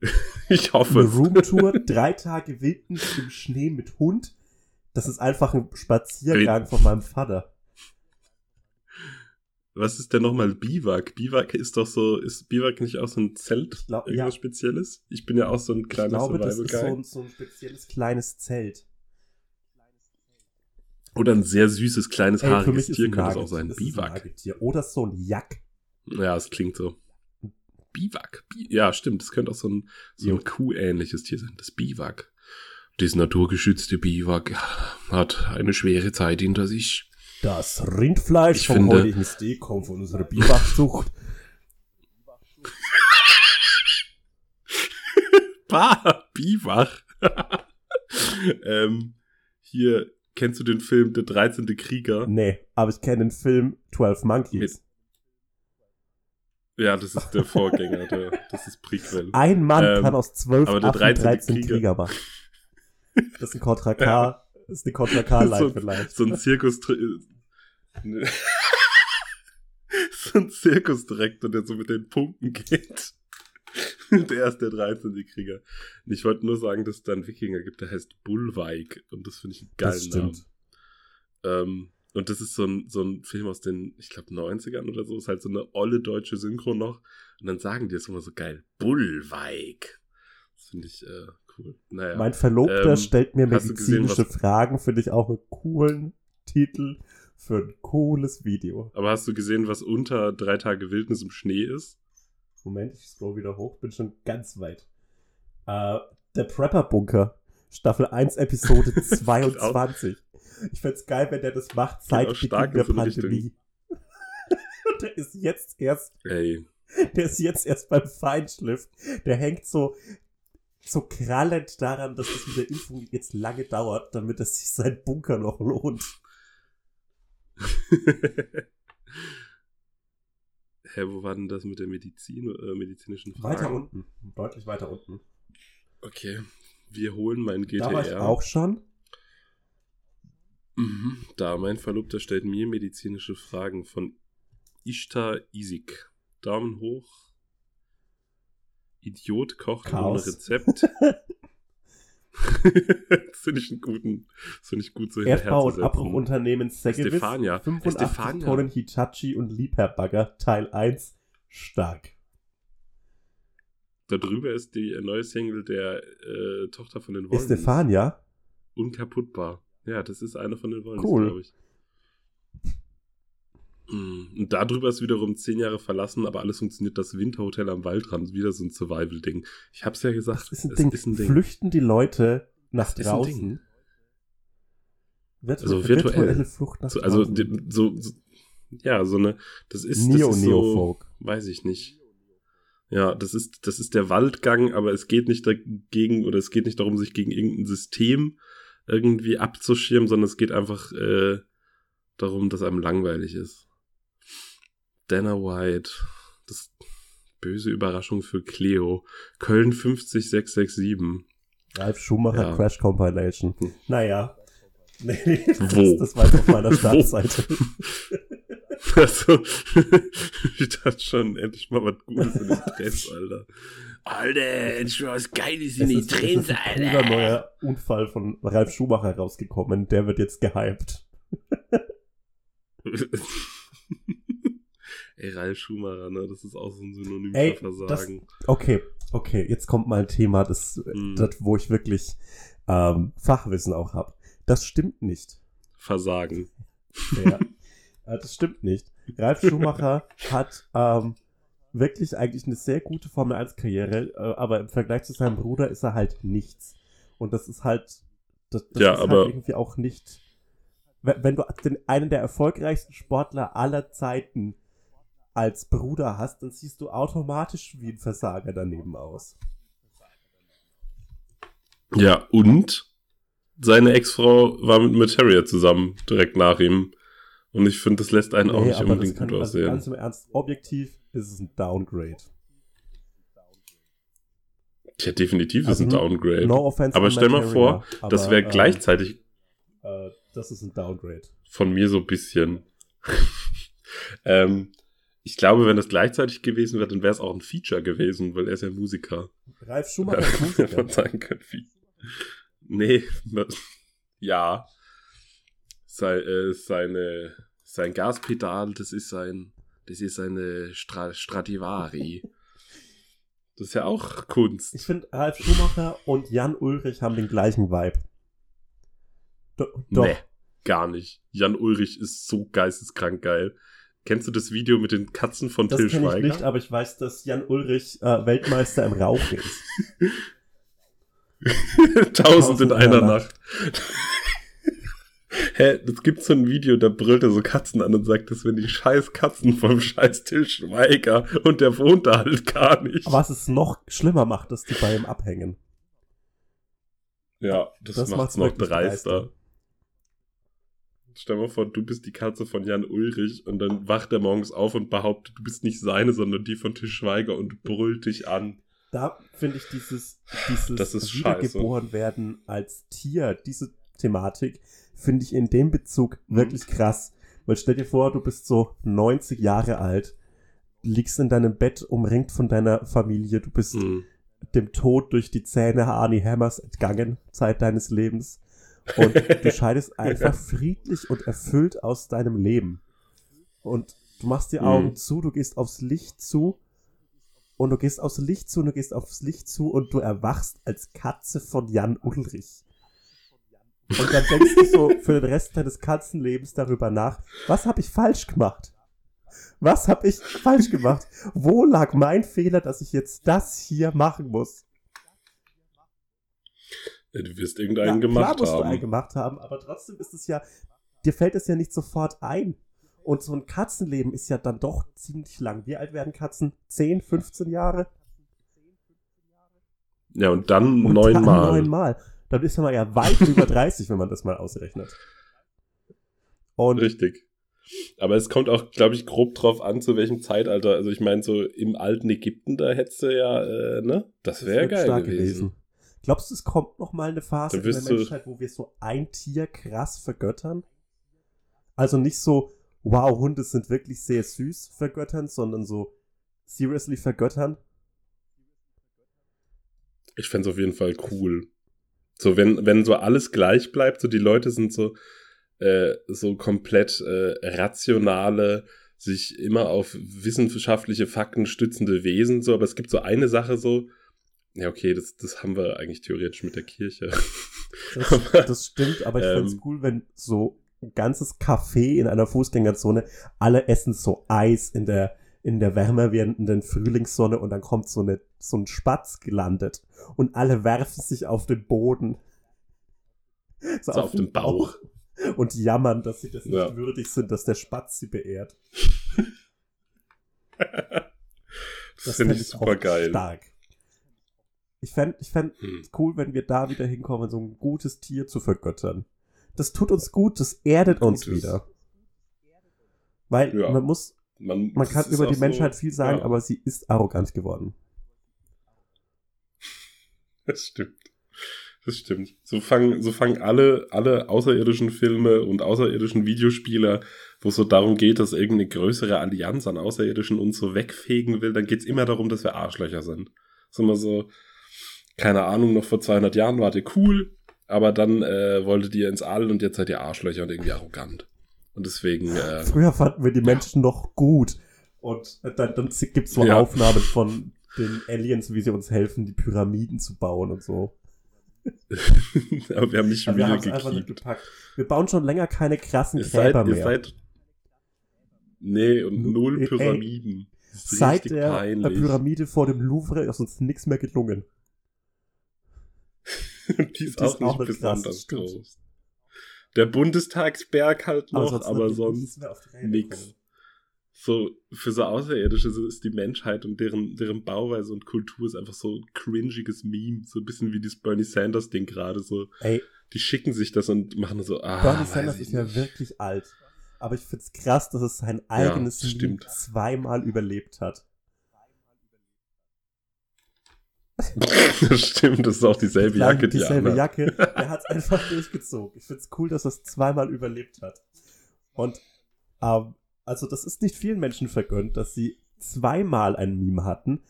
Ich hoffe eine. Roomtour, drei Tage Wildnis im Schnee mit Hund. Das ist einfach ein Spaziergang von meinem Vater. Was ist denn nochmal Biwak? Biwak ist doch so, ist Biwak nicht auch so ein Zelt? Ich glaub, irgendwas ja. Spezielles? Ich bin ja auch so ein Ich kleiner glaube, das ist so ein, so ein spezielles kleines Zelt. Oder ein sehr süßes, kleines, Ey, haariges Tier könnte es auch sein. Biwak. Oder so ein Jack. Ja, es klingt so. Biwak. Bi ja, stimmt. Das könnte auch so ein, so ein Kuh-ähnliches Tier sein. Das Biwak. Das naturgeschützte Biwak hat eine schwere Zeit hinter sich. Das Rindfleisch Ich vom finde- heutigen Steak kommt von unserer Biwakzucht. Bah, Biwak. ähm, hier, kennst du den Film Der 13. Krieger? nee, aber ich kenne den Film 12 Monkeys. Ja, das ist der Vorgänger, der, das ist Prequel. Ein Mann Ähm, kann aus 12 aber der Affen 13. 13 Krieger. Krieger machen. Das ist ein Contra K. Das ist eine Contra K-Line so, vielleicht. so ein Zirkus. So ein Zirkusdirektor, der so mit den Punkten geht. der ist der 13. Krieger. Und ich wollte nur sagen, dass es da einen Wikinger gibt, der heißt Bullweig. Und das finde ich einen geilen Das stimmt. Namen. Ähm, und das ist so ein, so ein Film aus den, ich glaube, 90ern oder so. Ist halt so eine olle deutsche Synchro noch. Und dann sagen die es immer so geil. Bullweig. Das finde ich äh, cool. Naja. Mein Verlobter Ähm, stellt mir gesehen, medizinische was- Fragen, finde ich auch einen coolen Titel für ein cooles Video. Aber hast du gesehen, was unter drei Tage Wildnis im Schnee ist? Moment, ich scroll wieder hoch, bin schon ganz weit. Äh, der Prepper-Bunker, Staffel 1, Episode 22. Ich find's geil, wenn der das macht seit auch Beginn der Pandemie. Und der ist jetzt erst, Ey, der ist jetzt erst beim Feinschliff. Der hängt so, so krallend daran, dass das mit der Impfung jetzt lange dauert, damit es sich sein Bunker noch lohnt. Hä, wo war denn das mit der Medizin, äh, medizinischen Fragen? Weiter unten, deutlich weiter unten. Okay, wir holen mein Da war ich GTR. auch schon. Mhm. Da, mein Verlobter stellt mir medizinische Fragen von Ishtar Isik. Daumen hoch. Idiot kocht Chaos. ohne Rezept. das finde ich einen guten, das finde ich gut so Erdbau- und. Abbruchunternehmen Segevis, Estefania. 85 Estefania. Tonnen Hitachi und Liebherr-Bagger, Teil 1, stark. Da drüber ist die neue Single der äh, Tochter von den Wollens. Estefania? Unkaputtbar. Ja, das ist eine von den Wollens, Cool. glaube ich. Mm, Und darüber ist wiederum zehn Jahre verlassen, aber alles funktioniert. Das Winterhotel am Waldrand, wieder so ein Survival-Ding. Ich hab's ja gesagt, Das ist ein, es Ding. ist ein Ding. Flüchten die Leute nach Das draußen? Virtu Also virtuell. virtuelle Flucht nach So, also draußen. so, so, ja, so eine, das ist, Neo, das ist Neo so, weiß ich nicht. Ja, das ist, das ist der Waldgang, aber es geht nicht dagegen oder es geht nicht darum, sich gegen irgendein System irgendwie abzuschirmen, sondern es geht einfach äh, darum, dass einem langweilig ist. Dana White, das böse Überraschung für Cleo, Köln 50667. Ralf Schumacher Ja. Crash Compilation. Hm. Naja. Nee, das, Wo? das war jetzt auf meiner? Startseite. Also, ich dachte schon, endlich mal was Gutes in den Trends, Alter. Alter, endlich mal was Geiles Es ist, es ist ein neuer Unfall von Ralf Schumacher rausgekommen. Der wird jetzt gehypt. Ey, Ralf Schumacher, ne? Das ist auch so ein Synonym Ey, für Versagen. Okay, okay, jetzt kommt mal ein Thema, das, Hm. das wo ich wirklich ähm, Fachwissen auch habe. Das stimmt nicht. Versagen. Ja. Das stimmt nicht. Ralf Schumacher hat ähm, wirklich eigentlich eine sehr gute Formel 1 Karriere, äh, aber im Vergleich zu seinem Bruder ist er halt nichts. Und das ist halt, das, das Ja, ist aber- halt irgendwie auch nicht, wenn, wenn du den, einen der erfolgreichsten Sportler aller Zeiten als Bruder hast, dann siehst du automatisch wie ein Versager daneben aus. Ja, und seine Ex-Frau war mit Materia zusammen, direkt nach ihm. Und ich finde, das lässt einen auch Nee, nicht unbedingt das kann, gut also aussehen. ganz im Ernst, objektiv ist es ein Downgrade. ja, definitiv ist Also ein Downgrade. No offense aber stell mal vor, das aber, wäre ähm, gleichzeitig Äh, das ist ein Downgrade. von mir so ein bisschen. ähm, ich glaube, wenn das gleichzeitig gewesen wäre, dann wäre es auch ein Feature gewesen, weil er ist ja Musiker. Ralf Schumacher ist Musiker. sagen können. Nee, ja. Sei, äh, seine, sein Gaspedal, das ist sein, das ist eine Stra Stradivari. Das ist ja auch Kunst. Ich finde, Ralf Schumacher und Jan Ulrich haben den gleichen Vibe. Do doch. Nee, gar nicht. Jan Ulrich ist so geisteskrank geil. Kennst du das Video mit den Katzen von Das Till kenne ich Schweiger? nicht, aber ich weiß, dass Jan Ulrich äh, Weltmeister im Rauchen ist. Tausend in einer Nacht. Hä, es gibt so ein Video, da brüllt er so Katzen an und sagt, das sind die scheiß Katzen vom scheiß Till Schweiger und der wohnt da halt gar nicht. Was es noch schlimmer macht, dass die bei ihm abhängen. ja, das, das macht's macht's noch dreister. dreister. Stell dir mal vor, du bist die Katze von Jan Ulrich und dann wacht er morgens auf und behauptet, du bist nicht seine, sondern die von Till Schweiger und brüllt dich an. Da finde ich dieses, dieses Wiedergeboren werden als Tier, diese Thematik, finde ich in dem Bezug wirklich krass. Weil stell dir vor, du bist so 90 Jahre alt, liegst in deinem Bett umringt von deiner Familie, du bist Hm. dem Tod durch die Zähne Arnie Hammers entgangen, Zeit deines Lebens. Und du scheidest einfach friedlich und erfüllt aus deinem Leben. Und du machst die Augen Mhm. zu, du gehst aufs Licht zu und du gehst aufs Licht zu und du gehst aufs Licht zu und du erwachst als Katze von Jan Ulrich. Und dann denkst du so für den Rest deines Katzenlebens darüber nach, was habe ich falsch gemacht? Was habe ich falsch gemacht? Wo lag mein Fehler, dass ich jetzt das hier machen muss? Ja, du wirst irgendeinen gemacht klar musst du einen haben. gemacht haben, aber trotzdem ist es ja, dir fällt es ja nicht sofort ein. Und so ein Katzenleben ist ja dann doch ziemlich lang. Wie alt werden Katzen? 10, 15 Jahre? Ja, und dann Und dann neunmal. neunmal. Dann ist man ja weit über 30, wenn man das mal ausrechnet. Und Richtig. Aber es kommt auch, glaube ich, grob drauf an, zu welchem Zeitalter. Also ich meine, so im alten Ägypten, da hättest du ja, äh, ne? Das wäre geil stark gewesen. Glaubst du, es kommt noch mal eine Phase in der Menschheit, wo wir so ein Tier krass vergöttern? Also nicht so, wow, Hunde sind wirklich sehr süß vergöttern, sondern so seriously vergöttern? Ich fänd's auf jeden Fall cool. So, wenn, wenn so alles gleich bleibt, so die Leute sind so, äh, so komplett äh, rationale, sich immer auf wissenschaftliche Fakten stützende Wesen, so, aber es gibt so eine Sache so, ja, okay, das, das haben wir eigentlich theoretisch mit der Kirche. Das, das stimmt, aber ich ähm, find's cool, wenn so ganzes Café in einer Fußgängerzone, alle essen so Eis in der, in der wärmer werdenden Frühlingssonne und dann kommt so, eine, so ein Spatz gelandet und alle werfen sich auf den Boden. So auf den Bauch. Und jammern, dass sie das nicht Ja. würdig sind, dass der Spatz sie beehrt. Das, finde fänd ich super geil. Stark. Ich fände ich fänd Hm. cool, wenn wir da wieder hinkommen, so ein gutes Tier zu vergöttern. Das tut uns gut, das erdet uns Gutes. wieder. Weil Ja. man muss, Man, man das kann über die so- Menschheit viel sagen, ja, aber sie ist arrogant geworden. Das stimmt. Das stimmt. So fangen, so fangen alle, alle außerirdischen Filme und außerirdischen Videospieler, wo es so darum geht, dass irgendeine größere Allianz an Außerirdischen uns so wegfegen will, dann geht's immer darum, dass wir Arschlöcher sind. ist immer so, keine Ahnung, noch vor 200 Jahren wart ihr cool, aber dann äh, wolltet ihr ins All und jetzt seid ihr Arschlöcher und irgendwie arrogant. Und deswegen, äh, Früher fanden wir die Menschen noch gut. Und dann, dann gibt's so Ja. Aufnahmen von den Aliens, wie sie uns helfen, die Pyramiden zu bauen und so. aber wir haben nicht schon wieder es gepackt. Wir bauen schon länger keine krassen Ihr seid, Gräber ihr mehr. seid, nee, und null Ey, Pyramiden. Ist Seit der peinlich. Pyramide vor dem Louvre ist uns nichts mehr gelungen. die ist Die auch ist nicht auch krass, besonders stimmt. groß. Der Bundestagsberg halt noch, sonst aber sonst die Reihe nix. So, für so Außerirdische ist die Menschheit und deren, deren Bauweise und Kultur ist einfach so ein cringiges Meme. So ein bisschen wie das Bernie Sanders-Ding gerade so. Ey, Die schicken sich das und machen so, ah, Bernie Sanders ich ist ja wirklich alt. Aber ich find's krass, dass es sein eigenes das Meme zweimal überlebt hat. das stimmt, das ist auch dieselbe Jacke, die dieselbe. Jacke. Er hat's einfach durchgezogen. Ich find's cool, dass er es zweimal überlebt hat. Und ähm, also das ist nicht vielen Menschen vergönnt, dass sie zweimal ein Meme hatten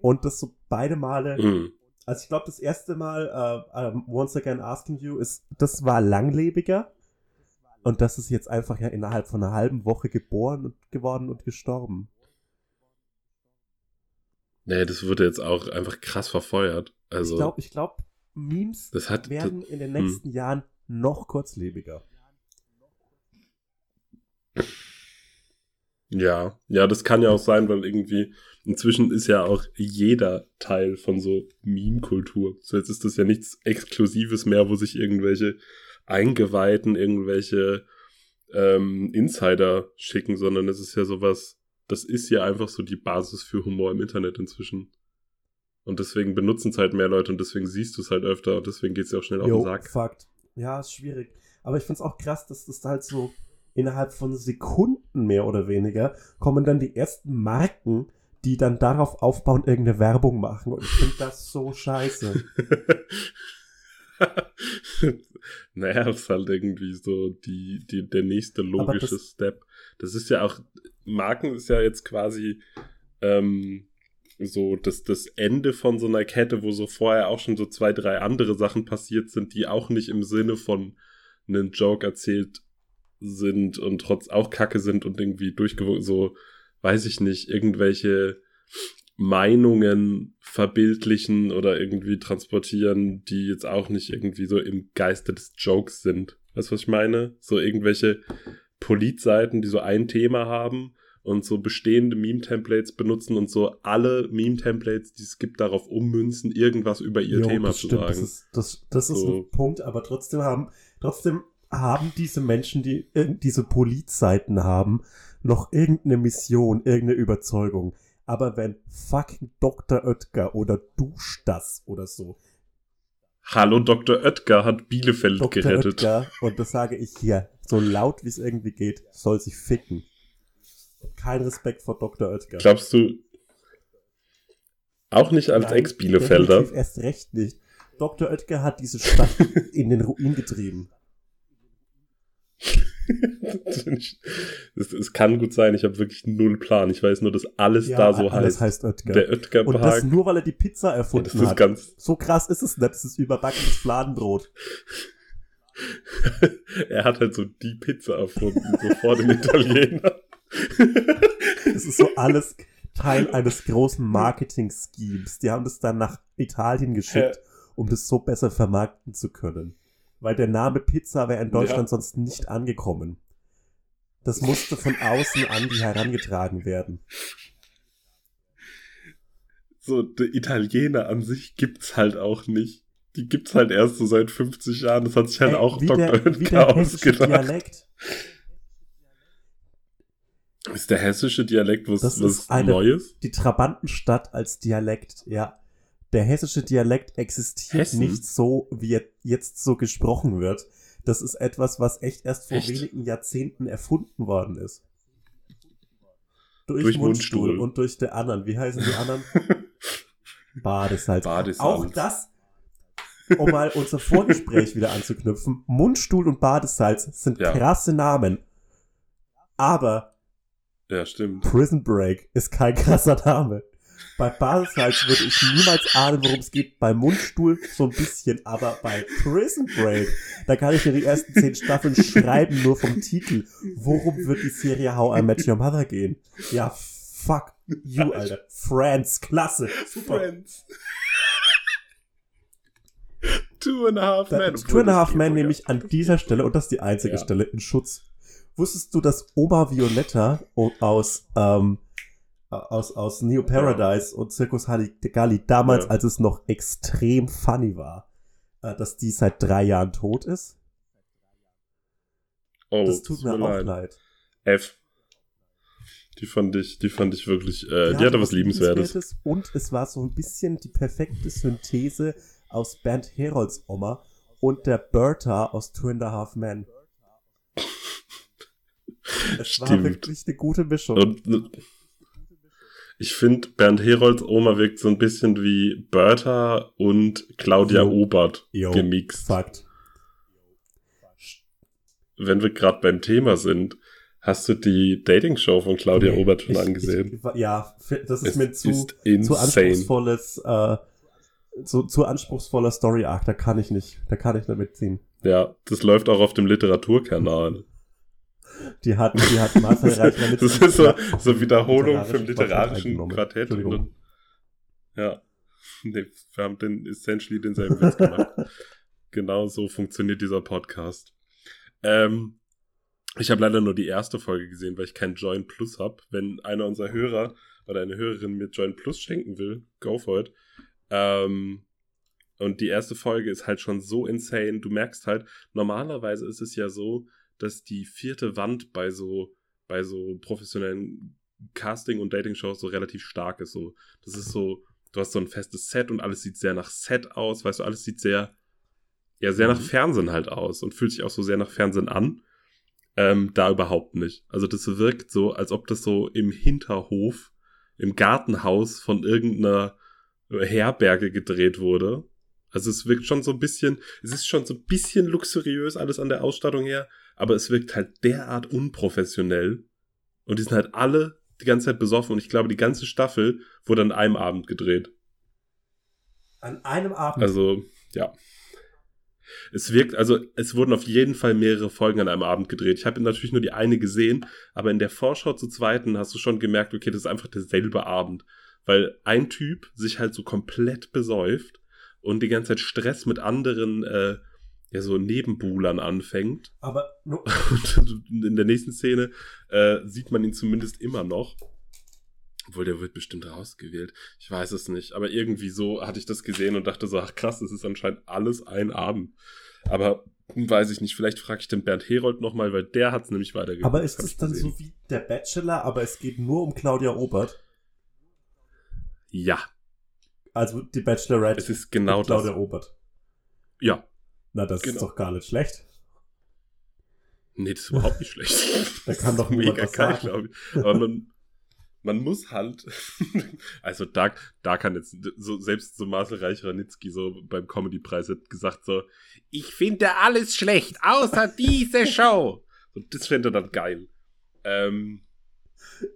und das so beide Male Mhm. Also ich glaube, das erste Mal, äh, ähm, Once Again Asking You, ist, das war langlebiger. Und das ist jetzt einfach ja innerhalb von einer halben Woche geboren und geworden und gestorben. Nee, das wurde jetzt auch einfach krass verfeuert. Also, ich glaube, ich glaub, Memes das hat. werden in den hm. nächsten Jahren noch kurzlebiger. Ja, ja, das kann ja auch sein, weil irgendwie inzwischen ist ja auch jeder Teil von so Meme-Kultur. So jetzt ist das ja nichts Exklusives mehr, wo sich irgendwelche Eingeweihten, irgendwelche ähm, Insider schicken, sondern es ist ja sowas, das ist ja einfach so die Basis für Humor im Internet inzwischen. Und deswegen benutzen es halt mehr Leute und deswegen siehst du es halt öfter und deswegen geht es ja auch schnell auf den Jo, Sack. Fakt. Ja, ist schwierig. Aber ich find's auch krass, dass das halt so innerhalb von Sekunden mehr oder weniger kommen dann die ersten Marken, die dann darauf aufbauen, irgendeine Werbung machen. Und ich finde das so scheiße. naja, ist halt irgendwie so die, die, der nächste logische das- Step. Das ist ja auch, Marken ist ja jetzt quasi ähm, so das, das Ende von so einer Kette, wo so vorher auch schon so zwei, drei andere Sachen passiert sind, die auch nicht im Sinne von einem Joke erzählt sind und trotz auch Kacke sind und irgendwie durchgewogen, so, weiß ich nicht, irgendwelche Meinungen verbildlichen oder irgendwie transportieren, die jetzt auch nicht irgendwie so im Geiste des Jokes sind. Weißt du, was ich meine? So irgendwelche Politseiten, die so ein Thema haben und so bestehende Meme-Templates benutzen und so alle Meme-Templates, die es gibt, darauf ummünzen, irgendwas über ihr Jo, Thema zu stimmt, sagen. Das ist, das, das ist So. ein Punkt, aber trotzdem haben, trotzdem haben diese Menschen, die diese Polizseiten haben, noch irgendeine Mission, irgendeine Überzeugung. Aber wenn fucking Dr. Oetker oder Dusch das oder so, Hallo, Dr. Oetker hat Bielefeld Dr. gerettet. Oetker, und das sage ich hier, so laut wie es irgendwie geht, soll sich ficken. Kein Respekt vor Dr. Oetker. Glaubst du, auch nicht als Ex-Bielefelder? Erst recht nicht. Dr. Oetker hat diese Stadt in den Ruin getrieben. Es, kann gut sein, ich habe wirklich null Plan. Ich weiß nur, dass alles Ja, da so alles heißt. heißt Oetker. Der Oetker Und das Park. nur, weil er die Pizza Ja, erfunden das ist hat. ganz. So krass ist es nicht. Das ist überbackenes Fladenbrot. er hat halt so die Pizza erfunden, so vor dem Italiener. Das ist so alles Teil eines großen Marketing-Schemes. Die haben das dann nach Italien geschickt, um das so besser vermarkten zu können. Weil der Name Pizza wäre in Deutschland Ja. sonst nicht angekommen. Das musste von außen an die herangetragen werden. So, der Italiener an sich gibt's halt auch nicht. Die gibt's halt erst so seit 50 Jahren. Das hat sich halt Ey, auch Dr. Oetker ausgedacht. Dialekt. Ist der hessische Dialekt was, Das was ist eine- Neues? Die Trabantenstadt als Dialekt, ja. Der hessische Dialekt existiert Hessen? nicht so, wie er jetzt so gesprochen wird. Das ist etwas, was echt erst vor Echt? wenigen Jahrzehnten erfunden worden ist. Durch, Durch Mundstuhl, Mundstuhl. und durch die anderen. Wie heißen die anderen? Badesalz. Badesalz. Auch das, um mal unser Vorgespräch wieder anzuknüpfen, Mundstuhl und Badesalz sind Ja. krasse Namen. Aber Ja, stimmt. Prison Break ist kein krasser Name. Bei Badesalz würde ich niemals ahnen, worum es geht. Bei Mundstuhl so ein bisschen, aber bei Prison Break, da kann ich mir die ersten zehn Staffeln schreiben, nur vom Titel. Worum wird die Serie How I Met Your Mother gehen? Ja, fuck you, Alter. Friends, klasse. Super. Friends. Two and a half men. Two and a Half Men nehme ich an dieser Stelle, und das ist die einzige Ja. Stelle, in Schutz. Wusstest du, dass Oma Violetta aus, ähm, aus, aus Neo Paradise und Circus Halligalli damals, Ja. als es noch extrem funny war, äh, dass die seit drei Jahren tot ist? Oh, das tut mir auch leid. F. Die fand ich, die fand ich wirklich, äh, die, hatte hatte was Liebenswertes. Und es war so ein bisschen die perfekte Synthese aus Bernd Herolds Oma und der Bertha aus Two and a Half Men. Es war Stimmt. wirklich eine gute Mischung. Und ich finde, Bernd Herolds Oma wirkt so ein bisschen wie Bertha und Claudia Jo. Obert Jo. gemixt. Fakt. Wenn wir gerade beim Thema sind, hast du die Dating-Show von Claudia Nee, Obert schon ich- angesehen? Ich, ja, das ist es mir zu, zu anspruchsvolles, äh, zu, zu anspruchsvoller Story Arc. Da kann ich nicht, da kann ich nicht mitziehen. Ja, das läuft auch auf dem Literaturkanal. Die hat, die hat Marcel Reichler Das ist so, so Wiederholung vom literarischen. Quartett. Dann, ja. Nee, wir haben den essentially denselben Witz gemacht. genau so funktioniert dieser Podcast. Ähm, ich habe leider nur die erste Folge gesehen, weil ich kein Join Plus habe. Wenn einer unserer Hörer oder eine Hörerin mir Join Plus schenken will, go for it. Ähm, und die erste Folge ist halt schon so insane. Du merkst halt, normalerweise ist es ja so, dass die vierte Wand bei so, bei so professionellen Casting- und Dating-Shows so relativ stark ist. So, das ist so, du hast so ein festes Set und alles sieht sehr nach Set aus, weißt du, alles sieht sehr, ja, sehr nach Mhm. Fernsehen halt aus und fühlt sich auch so sehr nach Fernsehen an. Ähm, da überhaupt nicht. Also das wirkt so, als ob das so im Hinterhof, im Gartenhaus von irgendeiner Herberge gedreht wurde. Also es wirkt schon so ein bisschen, es ist schon so ein bisschen luxuriös alles an der Ausstattung her, aber es wirkt halt derart unprofessionell. Und die sind halt alle die ganze Zeit besoffen und ich glaube, die ganze Staffel wurde an einem Abend gedreht. An einem Abend. Also, ja. Es wirkt, also es wurden auf jeden Fall mehrere Folgen an einem Abend gedreht. Ich habe natürlich nur die eine gesehen, aber in der Vorschau zur zweiten hast du schon gemerkt, okay, das ist einfach derselbe Abend. Weil ein Typ sich halt so komplett besäuft und die ganze Zeit Stress mit anderen, äh, ja, so Nebenbuhlern anfängt. aber Und in der nächsten Szene äh, sieht man ihn zumindest immer noch. Obwohl, der wird bestimmt rausgewählt. Ich weiß es nicht. Aber irgendwie so hatte ich das gesehen und dachte so, ach krass, das ist anscheinend alles ein Abend. Aber weiß ich nicht. Vielleicht frage ich den Bernd Herold nochmal, weil der hat es nämlich weitergegeben. aber ist es ich dann gesehen. so wie der Bachelor, aber es geht nur um Claudia Obert? Ja, Also die Bachelorette es ist genau mit Claudia das. Obert. Ja. Na, das Genau. ist doch gar nicht schlecht. Nee, das ist überhaupt nicht schlecht. Da kann doch mega geil, glaube ich. Aber man, man muss halt, also da, da kann jetzt, so, selbst so Marcel Reich-Ranitzky so beim Comedy-Preis hat gesagt so, ich finde alles schlecht, außer diese Show. Und das fände er dann geil. Ähm,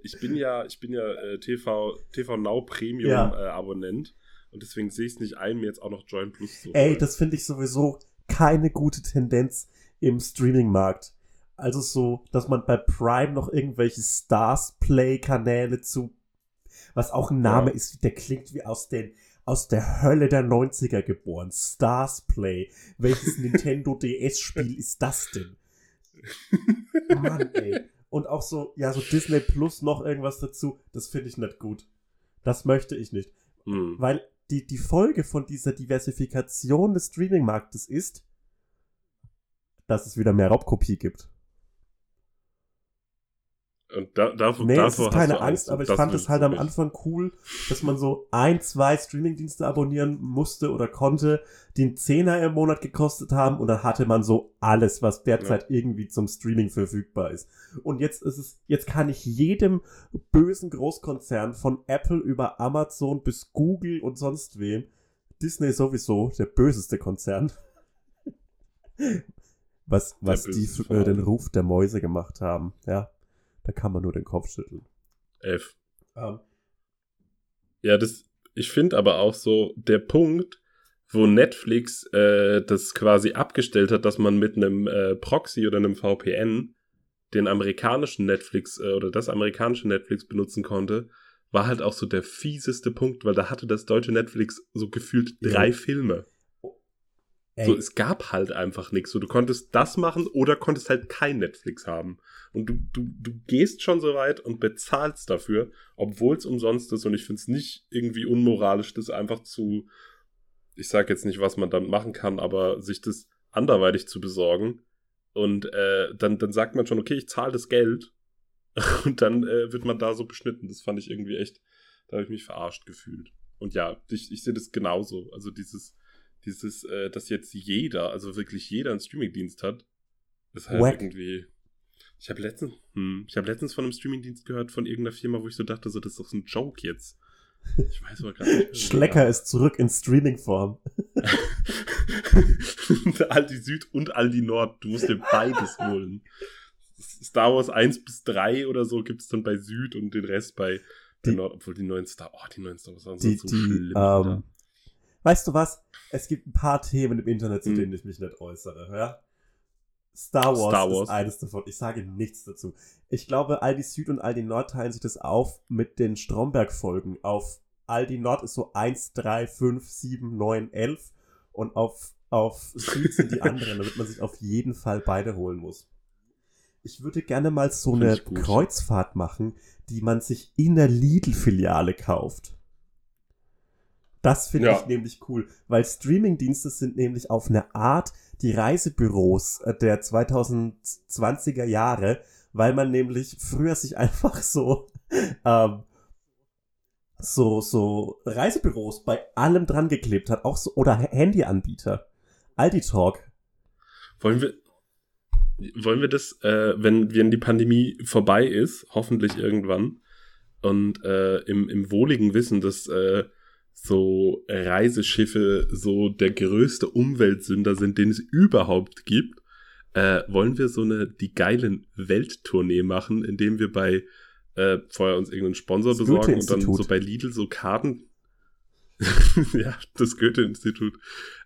ich bin ja, ich bin ja äh, TV, TV Now Premium Ja. äh, Abonnent und deswegen sehe ich es nicht ein, mir jetzt auch noch Join Plus zu Ey, das finde ich sowieso keine gute Tendenz im Streaming-Markt. Also so, dass man bei Prime noch irgendwelche Stars-Play-Kanäle zu, was auch ein Name Ja. ist, der klingt wie aus den, aus der Hölle der 90er geboren. Stars Play. Welches Nintendo DS-Spiel ist das denn? Mann, ey. Und auch so, ja, so Disney Plus noch irgendwas dazu, das finde ich nicht gut. Das möchte ich nicht. Hm. Weil die, die Folge von dieser Diversifikation des Streaming-Marktes ist, dass es wieder mehr Raubkopie gibt. Und da, davor, Nee, es davor ist keine du Angst, aber ich fand es halt am. Anfang cool, dass man so ein, zwei Streaming-Dienste abonnieren musste oder konnte, die einen Zehner im Monat gekostet haben und dann hatte man so alles, was derzeit irgendwie zum Streaming verfügbar ist. Und jetzt ist es, jetzt kann ich jedem bösen Großkonzern von Apple über Amazon bis Google und sonst wem, Disney sowieso, der böseste Konzern, was, was die für, äh, den. Ruf der Mäuse gemacht haben, ja. Da kann man nur den Kopf schütteln. F. Ähm, Ja, das, ich finde aber auch so, der Punkt, wo Netflix äh, das quasi abgestellt hat, dass man mit einem äh, Proxy oder einem VPN den amerikanischen Netflix äh, oder das amerikanische Netflix benutzen konnte, war halt auch so der fieseste Punkt, weil da hatte das deutsche Netflix so gefühlt Ja. drei Filme. Ey, So, es gab halt einfach nichts. So, du konntest das machen oder konntest halt kein Netflix haben. Und du, du, du gehst schon so weit und bezahlst dafür, obwohl es umsonst ist. Und ich finde es nicht irgendwie unmoralisch, das einfach zu, ich sag jetzt nicht, was man dann machen kann, aber sich das anderweitig zu besorgen. Und äh, dann, dann sagt man schon, okay, ich zahle das Geld. Und dann äh, wird man da so beschnitten. Das fand ich irgendwie echt, da habe ich mich verarscht gefühlt. Und ja, ich, ich sehe das genauso. Also dieses, dieses, äh, dass jetzt jeder, also wirklich jeder einen Streamingdienst hat, ist halt Wack. irgendwie. Ich habe letztens, hm, ich habe letztens von einem Streamingdienst gehört von irgendeiner Firma, wo ich so dachte, so das ist doch so ein Joke jetzt. Ich weiß aber gerade nicht. Schlecker ist zurück in Streaming-Form. Aldi Süd und Aldi Nord. Du musst dir beides holen. Star Wars 1 bis 3 oder so gibt es dann bei Süd und den Rest bei Die- Nord, obwohl die neuen Star, oh, die neuen Star Wars Sachen Die, so die, schlimm. ähm. Weißt du was? Es gibt ein paar Themen im Internet, zu Hm. denen ich mich nicht äußere, ja? Star Wars, Star Wars. ist eines davon. Ich sage nichts dazu. Ich glaube, Aldi Süd und Aldi Nord teilen sich das auf mit den Stromberg-Folgen. Auf Aldi Nord ist so 1, 3, 5, 7, 9, 11 und auf, auf Süd sind die anderen, damit man sich auf jeden Fall beide holen muss. Ich würde gerne mal so eine. Kreuzfahrt machen, die man sich in der Lidl-Filiale kauft. Das finde Ja. ich nämlich cool, weil Streamingdienste sind nämlich auf eine Art die Reisebüros äh, der 2020er Jahre, weil man nämlich früher sich einfach so ähm, so so Reisebüros bei allem dran geklebt hat, auch so oder Handyanbieter. Aldi Talk. Wollen wir, wollen wir das, äh, wenn, wenn die Pandemie vorbei ist, hoffentlich irgendwann, und äh, im, im wohligen Wissen, dass äh, so Reiseschiffe so der größte Umweltsünder sind, den es überhaupt gibt, äh, wollen wir so eine die geilen Welttournee machen, indem wir bei äh, vorher uns irgendeinen Sponsor besorgen und dann so bei Lidl so Karten. ja, das Goethe-Institut.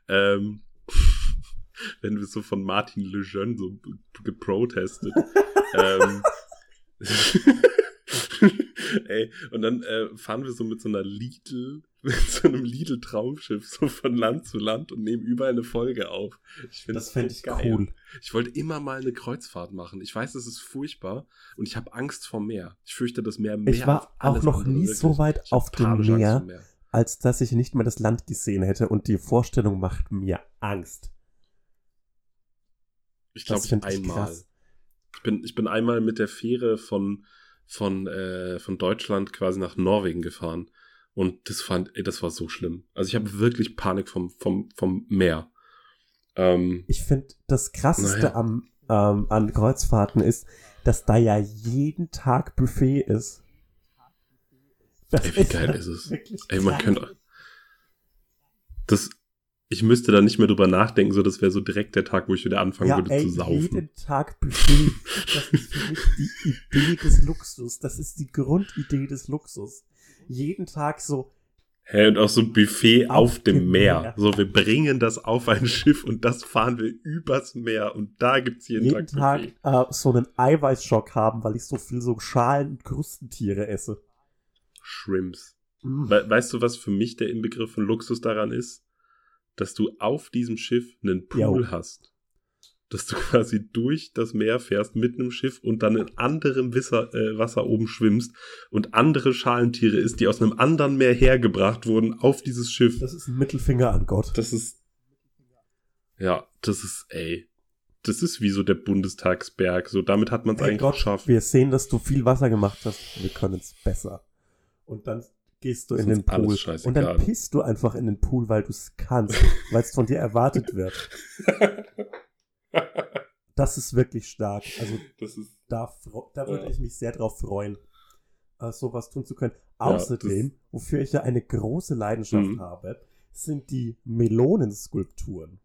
Ähm, wenn wir so von Martin Lejeune so geprotestet. ähm, ey, und dann äh, fahren wir so mit so einer Lidl, mit so einem Lidl-Traumschiff so von Land zu Land und nehmen überall eine Folge auf. Ich finde Das fände ich geil. cool. Ich wollte immer mal eine Kreuzfahrt machen. Ich weiß, es ist furchtbar und ich habe Angst vor Meer. Ich fürchte das Meer mehr Ich war auch noch nie wirklich. so weit Ich auf dem Meer. Meer. als dass ich nicht mehr das Land gesehen hätte und die Vorstellung macht mir Angst. Ich glaube, ich einmal. Ich bin, ich bin einmal mit der Fähre von, von, äh, von Deutschland quasi nach Norwegen gefahren. Und das fand, ey, das war so schlimm. Also ich habe wirklich Panik vom, vom, vom Meer. Ähm, Ich finde, das krasseste Naja. am, ähm, an Kreuzfahrten ist, dass da ja jeden Tag Buffet ist. Das Ey, wie geil ist es? ey, man könnte. Das, ich müsste da nicht mehr drüber nachdenken, so das wäre so direkt der Tag, wo ich wieder anfangen ja, würde ey, zu saufen. jeden Tag Buffet. Das ist für mich die Idee des Luxus. Das ist die Grundidee des Luxus. Jeden Tag so, Hä, und auch so ein Buffet Auf auf, dem Meer. Meer. So, wir bringen das auf ein Schiff und das fahren wir übers Meer und da gibt's jeden, jeden Tag Tag Buffet. äh, so einen Eiweißschock haben, weil ich so viel so Schalen und Krustentiere esse. Shrimps. Mm. We weißt du, was für mich der Inbegriff von Luxus daran ist? Dass du auf diesem Schiff einen Pool Jo. hast. Dass du quasi durch das Meer fährst mit einem Schiff und dann in anderem Wasser, äh, Wasser oben schwimmst und andere Schalentiere isst, die aus einem anderen Meer hergebracht wurden auf dieses Schiff. Das ist ein Mittelfinger an Gott. Das ist. Ja, das ist, ey. Das ist wie so der Bundestagsberg. So, damit hat man es eigentlich Gott, geschafft. wir sehen, dass du viel Wasser gemacht hast. Wir können es besser. Und dann gehst du in den Pool. Und dann pisst du einfach in den Pool, weil du es kannst, weil es von dir erwartet wird. Das ist wirklich stark. Also da, da würde Ja. ich mich sehr drauf freuen, äh, sowas tun zu können. Ja, Außerdem, wofür ich ja eine große Leidenschaft Mhm. habe, sind die Melonenskulpturen.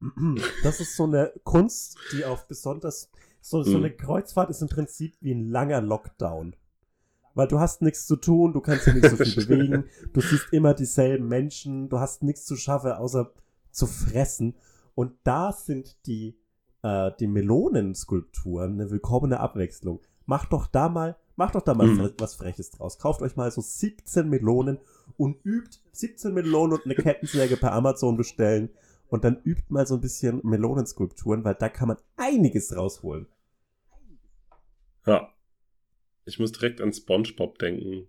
Das ist so eine Kunst, die auf besonders so, so Mhm. eine Kreuzfahrt ist im Prinzip wie ein langer Lockdown. Weil du hast nichts zu tun, du kannst ja nicht so viel bewegen, du siehst immer dieselben Menschen, du hast nichts zu schaffen, außer zu fressen. Und da sind die, äh, die Melonenskulpturen eine willkommene Abwechslung. Macht doch da mal, macht doch da mal Mhm. was Freches draus. Kauft euch mal so 17 Melonen und übt 17 Melonen und eine Kettensäge per Amazon bestellen. Und dann übt mal so ein bisschen Melonenskulpturen, weil da kann man einiges rausholen. Ja. Ich muss direkt an SpongeBob denken.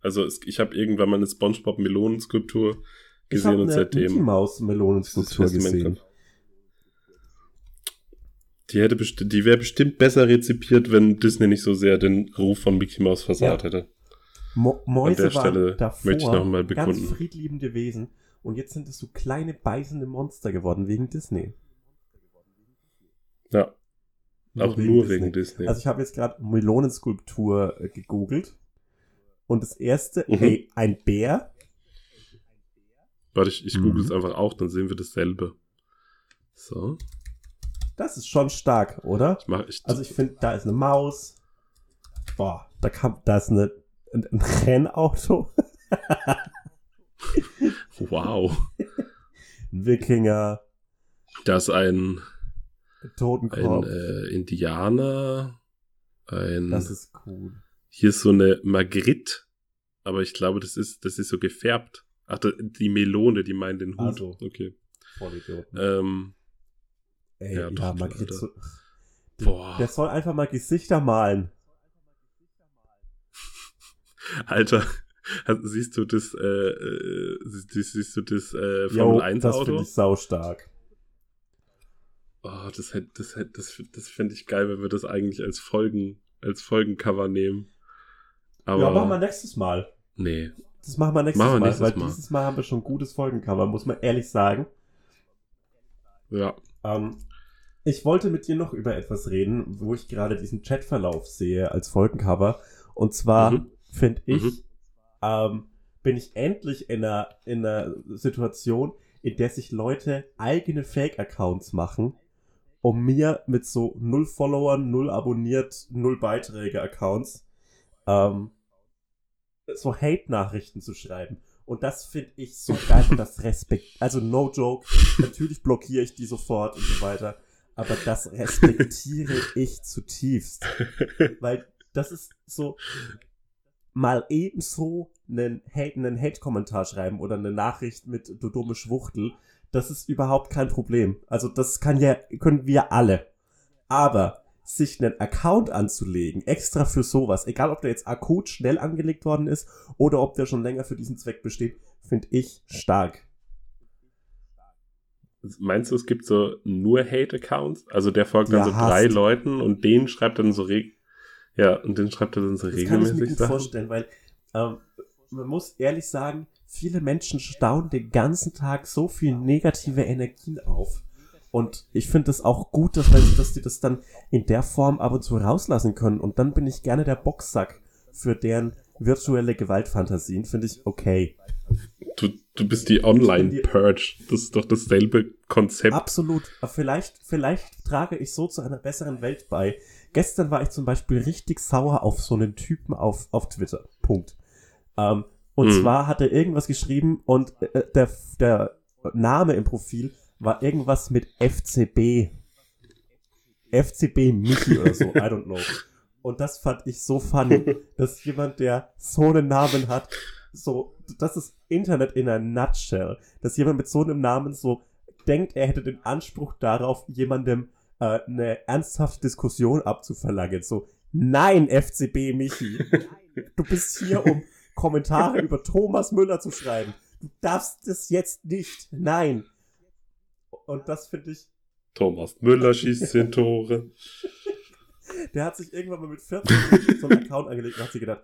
Also, es, ich habe irgendwann mal eine SpongeBob-Melonenskulptur Ich gesehen und eine Mickey seitdem. Maus Melonenskulptur gesehen. Die hätte die wäre bestimmt besser rezipiert, wenn Disney nicht so sehr den Ruf von Mickey Mouse versagt Ja. hätte. Mo Mäuse An der Stelle davor möchte ich noch mal ganz bekunden. friedliebende Wesen und jetzt sind es so kleine beißende Monster geworden wegen Disney. Ja, auch nur wegen Disney. Also ich habe jetzt gerade Melonenskulptur äh, gegoogelt und das erste, Mhm. ey, ein Bär, Warte, ich, ich Mhm. google es einfach auch, dann sehen wir dasselbe. So, das ist schon stark, oder? ich mache ich, Also ich finde, da ist eine Maus, boah, da kam, da ist eine, ein, ein Rennauto, wow. ein Wikinger, Da ist ein ein Totenkopf. äh, Indianer, ein. das ist cool. hier ist so eine Magritte, aber ich glaube, das ist, das ist so gefärbt. Ach, die Melone, die meint den Hut. Ach so. Okay. Vollidioten. Ähm, Ey, ja, ja, Magritte. So, boah, der soll einfach mal Gesichter malen. Alter, siehst du das, äh, äh, siehst, du das äh, Formel 1 das Auto? finde ich saustark. Oh, das hätte, das hätte, das, das fände ich geil, wenn wir das eigentlich als Folgen, als Folgencover nehmen. Aber ja, machen wir nächstes Mal. nee. Das machen wir nächstes Machen wir Mal, nächstes weil Mal. dieses Mal haben wir schon ein gutes Folgencover, muss man ehrlich sagen. Ja. Ähm, ich wollte mit dir noch über etwas reden, wo ich gerade diesen Chatverlauf sehe als Folgencover. Und zwar Mhm. finde ich, Mhm. ähm, bin ich endlich in einer, in einer Situation, in der sich Leute eigene Fake-Accounts machen, um mir mit so null Followern, null abonniert, null Beiträge-Accounts ähm, so Hate-Nachrichten zu schreiben. Und das finde ich so geil und das Respekt. Also no joke, natürlich blockiere ich die sofort und so weiter. Aber das respektiere ich zutiefst. Weil das ist so mal ebenso einen Hate, einen Hate-Kommentar schreiben oder eine Nachricht mit du dumme Schwuchtel. Das ist überhaupt kein Problem. Also das kann ja, können wir alle. Aber sich einen Account anzulegen, extra für sowas, egal ob der jetzt akut schnell angelegt worden ist oder ob der schon länger für diesen Zweck besteht, finde ich stark. Meinst du, es gibt so nur Hate-Accounts? Also der folgt dann Ja, so hasst. drei Leuten und den schreibt dann so reg ja, und den schreibt er dann so Das kann ich mir regelmäßig gut Sachen. vorstellen, weil ähm, man muss ehrlich sagen, viele Menschen staunen den ganzen Tag so viel negative Energien auf. Und ich finde es auch gut, dass, wenn- dass die das dann in der Form ab und zu rauslassen können. Und dann bin ich gerne der Boxsack für deren virtuelle Gewaltfantasien. Finde ich okay. Du, du bist die Online-Purge. Das ist doch dasselbe Konzept. Absolut. Vielleicht, vielleicht trage ich so zu einer besseren Welt bei. Gestern war ich zum Beispiel richtig sauer auf so einen Typen auf, auf Twitter. Punkt. Ähm, und Mhm. zwar hat er irgendwas geschrieben und äh, der, der Name im Profil war irgendwas mit FCB. FCB Michi oder so, I don't know. Und das fand ich so funny, dass jemand, der so einen Namen hat, so, das ist Internet in a nutshell, dass jemand mit so einem Namen so denkt, er hätte den Anspruch darauf, jemandem äh, eine ernsthafte Diskussion abzuverlangen. So, nein, FCB Michi, du bist hier, um Kommentare über Thomas Müller zu schreiben. Du darfst das jetzt nicht. Nein. Und das finde ich, Thomas Müller schießt zehn Tore. der hat sich irgendwann mal mit 14 so einen Account angelegt und hat sich gedacht,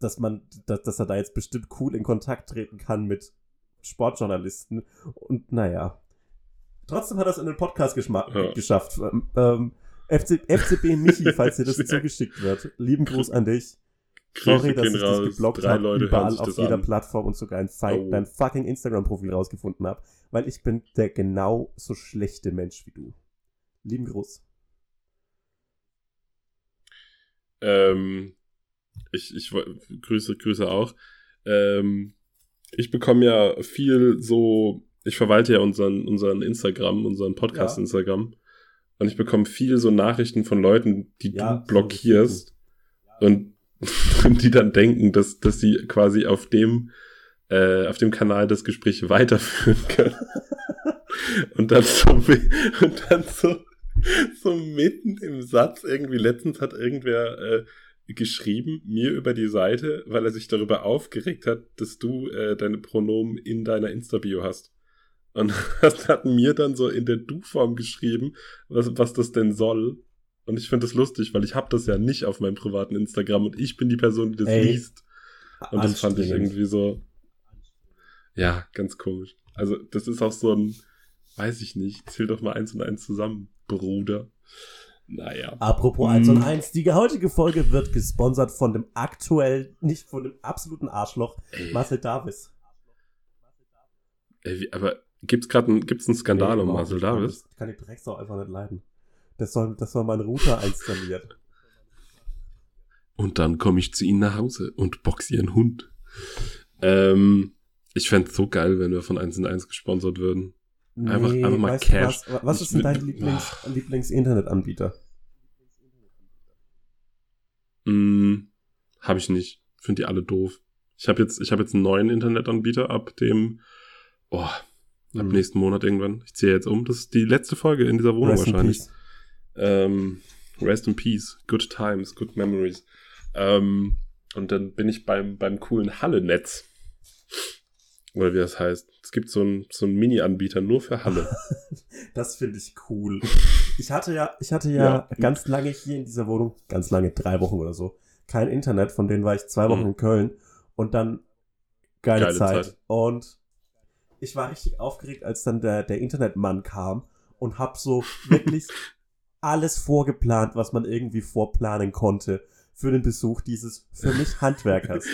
dass man, dass, dass er da jetzt bestimmt cool in Kontakt treten kann mit Sportjournalisten. Und naja. Trotzdem hat er es in den Podcast Ja. geschafft. Ähm, ähm, FC, FCB Michi, falls dir das zugeschickt wird. Lieben Gruß an dich. Sorry, dass ich dich raus. geblockt Drei habe, überall auf jeder an. Plattform und sogar ein Zeit, Oh. dein fucking Instagram-Profil rausgefunden habe, weil ich bin der genau so schlechte Mensch wie du. Lieben Gruß. Ähm, ich, ich grüße, grüße auch. Ähm, ich bekomme ja viel so, ich verwalte ja unseren, unseren Instagram, unseren Podcast Ja. Instagram. Und ich bekomme viel so Nachrichten von Leuten, die Ja, du blockierst und, und die dann denken, dass, dass sie quasi auf dem, äh, auf dem Kanal das Gespräch weiterführen können. und dann so, und dann so, so mitten im Satz irgendwie, letztens hat irgendwer äh, geschrieben, mir über die Seite, weil er sich darüber aufgeregt hat, dass du äh, deine Pronomen in deiner Insta-Bio hast. Und das hat mir dann so in der Du-Form geschrieben, was, was das denn soll. Und ich finde das lustig, weil ich habe das ja nicht auf meinem privaten Instagram und ich bin die Person, die das Ey, liest. Und das fand ich irgendwie so, ja, ganz komisch. Also das ist auch so ein, weiß ich nicht, zähl doch mal eins und eins zusammen, Bruder. Naja. Apropos. 1 und 1, die heutige Folge wird gesponsert von dem aktuell, nicht von dem absoluten Arschloch, Ey, Marcel Davis. ey, wie, aber gibt's gerade einen, gibt's einen Skandal Nee, um Marcel. Davis? Kann die Drecksau einfach nicht leiden. Das soll, das soll mein Router installiert. Und dann komme ich zu ihnen nach Hause und box ihren Hund. Ähm, ich fänd's so geil, wenn wir von 1 und 1 gesponsert würden. Einfach- einfach mal Cash. Was, was ist denn dein Lieblings, Lieblings-Internetanbieter? Mm, habe ich nicht. Finde die alle doof. Ich habe jetzt, ich habe jetzt einen neuen Internetanbieter ab dem, oh, ab Hm. nächsten Monat irgendwann. Ich ziehe jetzt um. Das ist die letzte Folge in dieser Wohnung Rest in wahrscheinlich. peace. Ähm, rest in peace. Good times, good memories. Ähm, und dann bin ich beim, beim coolen Halle-Netz. Oder wie das heißt. Es gibt so einen so einen Mini-Anbieter nur für Halle. Das finde ich cool. Ich hatte ja, ich hatte ja, Ja. ganz lange hier in dieser Wohnung, ganz lange, drei Wochen oder so, kein Internet, von denen war ich zwei Wochen Mhm. in Köln und dann geile, Geile Zeit. Zeit. Und ich war richtig aufgeregt, als dann der, der Internetmann kam und hab so wirklich alles vorgeplant, was man irgendwie vorplanen konnte für den Besuch dieses für mich Handwerkers.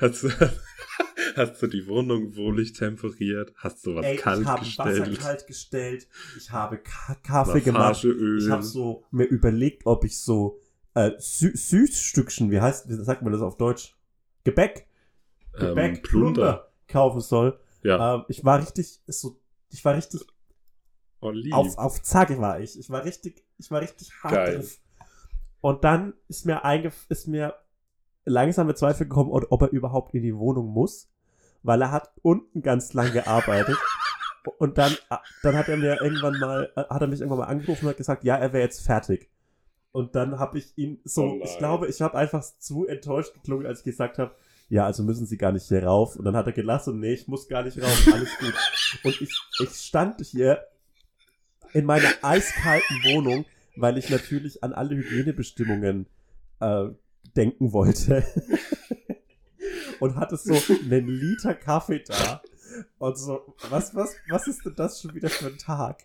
hast, du, hast du die Wohnung wohlig temperiert? Hast du was Ey, kalt ich habe Wasser gestellt? kalt gestellt, ich habe Ka Kaffee gemacht. Ich habe so mir überlegt, ob ich so äh, Sü Süßstückchen, wie heißt, wie sagt man das auf Deutsch? Gebäck, Gebäck, ähm, Plunder. kaufen soll. Ja. Ähm, ich war richtig, so, ich war richtig auf, auf Zack war ich. Ich war richtig, ich war richtig hart Geil. drauf. Und dann ist mir eingef ist mir langsame Zweifel gekommen, ob er überhaupt in die Wohnung muss, weil er hat unten ganz lang gearbeitet. Und dann, dann hat er mir irgendwann mal, äh, hat er mich irgendwann mal angerufen und hat gesagt, ja, er wäre jetzt fertig. Und dann habe ich ihn so, Oh ich glaube, ich habe einfach zu enttäuscht geklungen, als ich gesagt habe, ja, also müssen Sie gar nicht hier rauf. Und dann hat er gelassen, nee, ich muss gar nicht rauf, alles gut. Und ich, ich stand hier in meiner eiskalten Wohnung, weil ich natürlich an alle Hygienebestimmungen äh, denken wollte. und hatte so einen Liter Kaffee da. Und so, was, was, was ist denn das schon wieder für ein Tag?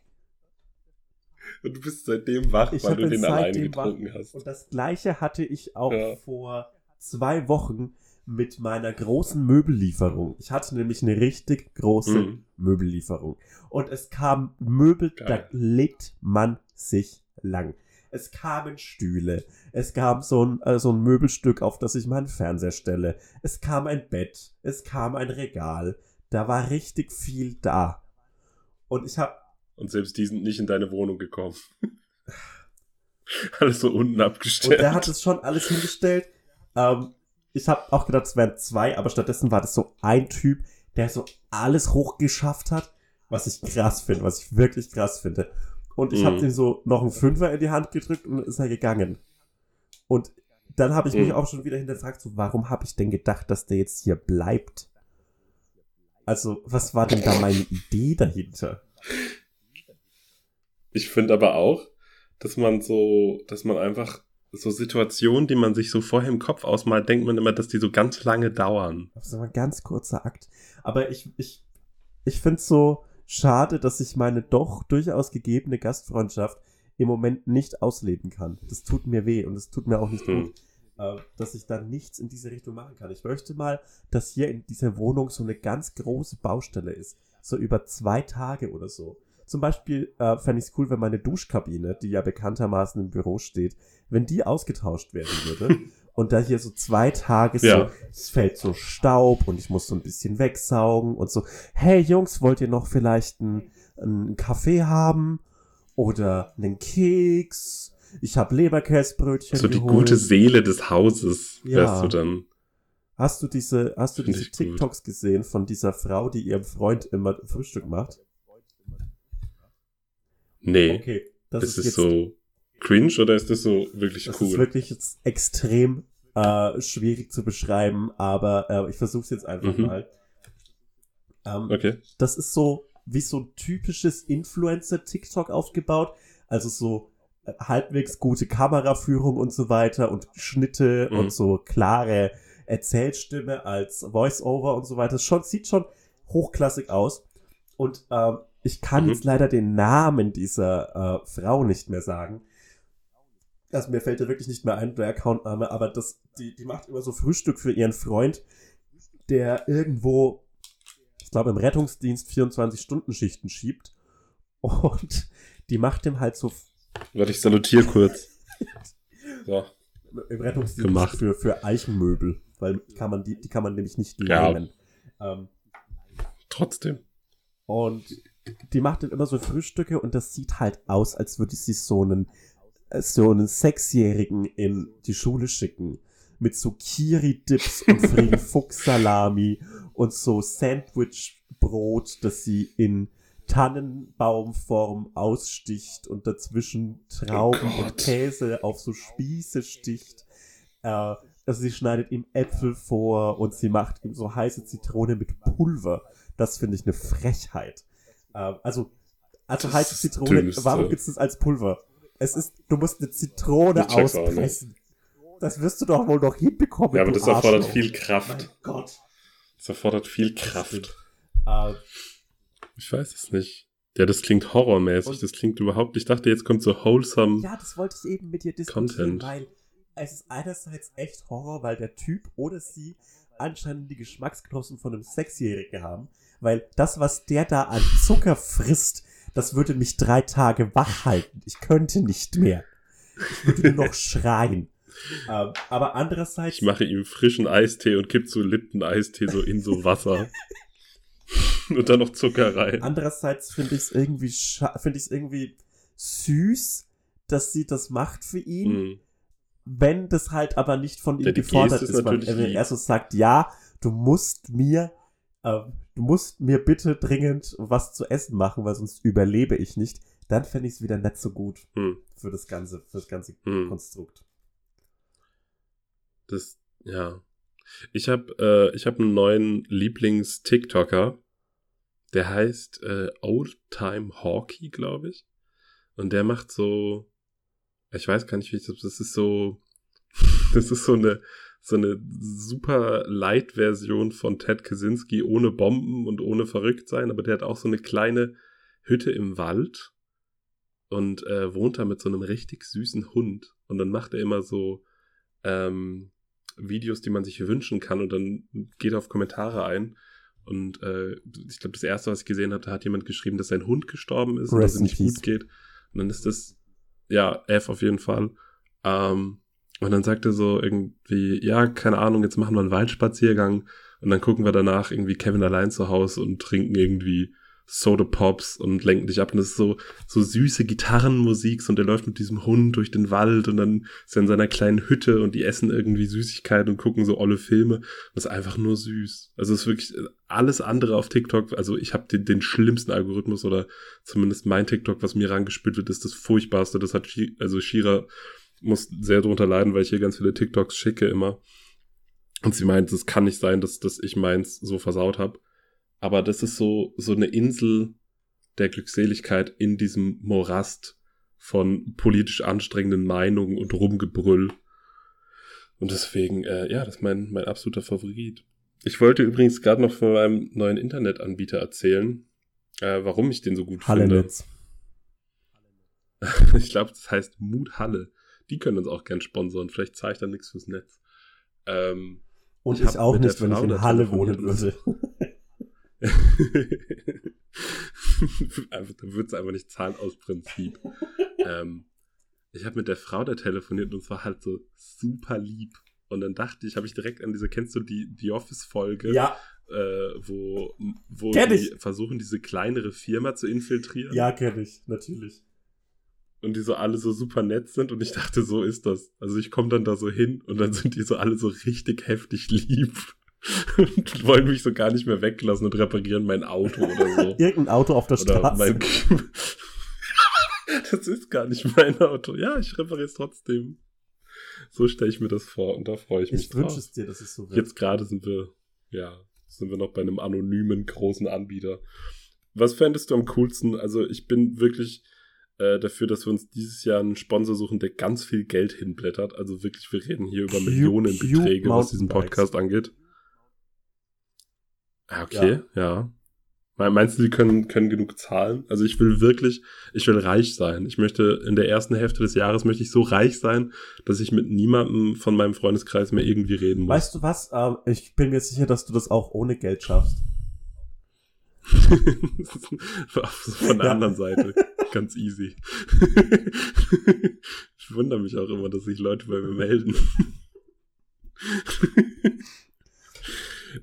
Und du bist seitdem wach, Ich weil du den alleine seitdem wach. getrunken hast. Und das gleiche hatte ich auch Ja. vor zwei Wochen mit meiner großen Möbellieferung. Ich hatte nämlich eine richtig große Mhm. Möbellieferung. Und es kam Möbel, da Geil. legt man sich lang. Es kamen Stühle. Es kam so ein, äh, so ein Möbelstück, auf das ich meinen Fernseher stelle. Es kam ein Bett. Es kam ein Regal. Da war richtig viel da. Und ich habe Und selbst die sind nicht in deine Wohnung gekommen. Alles so unten Und abgestellt. der hat es schon alles hingestellt. Ähm, ich habe auch gedacht, es wären zwei, aber stattdessen war das so ein Typ, der so alles hochgeschafft hat, was ich krass finde, was ich wirklich krass finde. Und ich Mhm. habe ihm so noch einen Fünfer in die Hand gedrückt und dann ist er gegangen. Und dann habe ich mich Mhm. auch schon wieder hinterfragt, so warum habe ich denn gedacht, dass der jetzt hier bleibt? Also, was war denn da meine Idee dahinter? Ich finde aber auch, dass man so, dass man einfach so Situationen, die man sich so vorher im Kopf ausmalt, denkt man immer, dass die so ganz lange dauern. Das ist aber ein ganz kurzer Akt. Aber ich, ich, ich finde es so schade, dass ich meine doch durchaus gegebene Gastfreundschaft im Moment nicht ausleben kann. Das tut mir weh und es tut mir auch nicht Hm. gut, äh, dass ich da nichts in diese Richtung machen kann. Ich möchte mal, dass hier in dieser Wohnung so eine ganz große Baustelle ist. So über zwei Tage oder so. Zum Beispiel äh, fände ich es cool, wenn meine Duschkabine, die ja bekanntermaßen im Büro steht, wenn die ausgetauscht werden würde. und da hier so zwei Tage so, Ja. es fällt so Staub und ich muss so ein bisschen wegsaugen und so, hey Jungs, wollt ihr noch vielleicht einen, einen Kaffee haben? Oder einen Keks? Ich habe Leberkäsbrötchen So die geholt. gute Seele des Hauses Ja. wärst du dann. Hast du diese, hast du Find diese ich gut. TikToks gesehen von dieser Frau, die ihrem Freund immer Frühstück macht? Nee. Okay, das ist ist, jetzt, so cringe oder ist das so wirklich das cool? ist wirklich jetzt extrem äh, schwierig zu beschreiben, aber äh, ich versuche es jetzt einfach Mhm. mal. Ähm, okay. das ist so wie so ein typisches Influencer-TikTok aufgebaut. Also so äh, halbwegs gute Kameraführung und so weiter und Schnitte Mhm. und so klare Erzählstimme als Voice-Over und so weiter. Schon, sieht schon hochklassig aus. Und ähm, ich kann Mhm. jetzt leider den Namen dieser äh, Frau nicht mehr sagen. Also mir fällt da wirklich nicht mehr ein, der Accountname, aber das, die, die macht immer so Frühstück für ihren Freund, der irgendwo ich glaube, im Rettungsdienst 24-Stunden-Schichten schiebt. Und die macht dem halt so Warte, ich salutiere kurz. So. im Rettungsdienst Gemacht. für, für Eichenmöbel, weil kann man die, die kann man nämlich nicht Ja. nehmen. Ähm, Trotzdem. und die macht dann immer so Frühstücke und das sieht halt aus, als würde sie so einen, so einen Sechsjährigen in die Schule schicken. Mit so Kiri-Dips und Freddy Fuchs-Salami und so Sandwich-Brot, das sie in Tannenbaumform aussticht und dazwischen Trauben Oh und. Käse auf so Spieße sticht. Äh, also sie schneidet ihm Äpfel vor und sie macht ihm so heiße Zitrone mit Pulver. Das finde ich eine Frechheit. Ähm, also, also Das heiße Zitrone, warum gibt es das als Pulver? Es ist, du musst eine Zitrone nicht. auspressen. Das wirst du doch wohl noch hinbekommen. Ja, aber du das erfordert Arschloch. viel Mein Kraft. Gott. Das erfordert viel Kraft. Äh, Ich weiß es nicht. Ja, das klingt horrormäßig. Und- Das klingt überhaupt. Ich dachte, jetzt kommt so wholesome. Ja, das wollte ich eben mit dir diskutieren, Content. weil es ist einerseits echt Horror, weil der Typ oder sie anscheinend die Geschmacksknospen von einem Sechsjährigen haben, weil das, was der da an Zucker frisst, das würde mich drei Tage wach halten. Ich könnte nicht mehr. Ich würde nur noch schreien. Ähm, aber andererseits, Ich mache ihm frischen Eistee und kipp so Lipton-Eistee so in so Wasser. und dann noch Zucker rein. andererseits finde ich es irgendwie, finde ich irgendwie süß, dass sie das macht für ihn. Mhm. wenn das halt aber nicht von ihm Ja, gefordert ist, ist weil er so sagt, ja, du musst mir, ähm, du musst mir bitte dringend was zu essen machen, weil sonst überlebe ich nicht, dann fände ich es wieder nicht so gut Hm. für das ganze, für das ganze Hm. Konstrukt. Das, ja. Ich habe äh, ich hab einen neuen Lieblings-TikToker. Der heißt äh, Old Time Hawkey, glaube ich. Und der macht so, ich weiß gar nicht, wie ich das, das ist so, das ist so eine, so eine super Light-Version von Ted Kaczynski ohne Bomben und ohne verrückt sein, aber der hat auch so eine kleine Hütte im Wald und äh, wohnt da mit so einem richtig süßen Hund. Und dann macht er immer so ähm, Videos, die man sich wünschen kann und dann geht er auf Kommentare ein. Und äh, ich glaube, das erste, was ich gesehen habe, da hat jemand geschrieben, dass sein Hund gestorben ist und Rest dass es nicht peace. gut geht. Und dann ist das, ja, F auf jeden Fall. Ähm, und dann sagt er so irgendwie, ja, keine Ahnung, jetzt machen wir einen Waldspaziergang und dann gucken wir danach irgendwie Kevin allein zu Hause und trinken irgendwie Soda Pops und lenken dich ab. Und das ist so, so süße Gitarrenmusik und er läuft mit diesem Hund durch den Wald und dann ist er in seiner kleinen Hütte und die essen irgendwie Süßigkeiten und gucken so olle Filme. Und das ist einfach nur süß. Also es ist wirklich alles andere auf TikTok. Also ich habe den, den schlimmsten Algorithmus oder zumindest mein TikTok, was mir rangespielt wird, ist das furchtbarste. Das hat, Shi- also Shira muss sehr drunter leiden, weil ich hier ganz viele TikToks schicke immer. Und sie meint, es kann nicht sein, dass, dass ich meins so versaut habe. Aber das ist so, so eine Insel der Glückseligkeit in diesem Morast von politisch anstrengenden Meinungen und Rumgebrüll. Und deswegen, äh, ja, das ist mein, mein absoluter Favorit. Ich wollte übrigens gerade noch von meinem neuen Internetanbieter erzählen, äh, warum ich den so gut finde. Hallenetz. Ich glaube, das heißt Mut Halle. Die können uns auch gern sponsoren. Vielleicht zahle ich da nichts fürs Netz. Ähm, Und Ich auch nicht, wenn ich in Halle wohnen würde. einfach, da wird es einfach nicht zahlen aus Prinzip. ähm, ich habe mit der Frau da telefoniert und es war halt so super lieb. Und dann dachte ich, habe ich direkt an diese, kennst du die, die Office-Folge, Ja, äh, wo, wo die versuchen, diese kleinere Firma zu infiltrieren ja, kenne ich, natürlich. Und die so alle so super nett sind und ich dachte, so ist das. Also ich komme dann da so hin und dann sind die so alle so richtig heftig lieb und wollen mich so gar nicht mehr weglassen und reparieren mein Auto oder so. Irgendein Auto auf der Oder Straße. mein Das ist gar nicht mein Auto. Ja, ich repariere es trotzdem. So stelle ich mir das vor und da freue ich mich ich wünsche drauf. es dir, dass es so wird. Jetzt gerade sind wir, ja, sind wir noch bei einem anonymen großen Anbieter. Was fändest du am coolsten? Also ich bin wirklich äh, dafür, dass wir uns dieses Jahr einen Sponsor suchen, der ganz viel Geld hinblättert. Also wirklich, wir reden hier über Millionenbeträge, was diesen. Podcast angeht. Ah, okay, ja. Me- Meinst du, die können, können genug zahlen? Also ich will wirklich, ich will reich sein. Ich möchte in der ersten Hälfte des Jahres möchte ich so reich sein, dass ich mit niemandem von meinem Freundeskreis mehr irgendwie reden muss. Weißt du was? Ähm, ich bin mir sicher, dass du das auch ohne Geld schaffst. Von der Ja. anderen Seite. Ganz easy. ich wundere mich auch immer, dass sich Leute bei mir melden.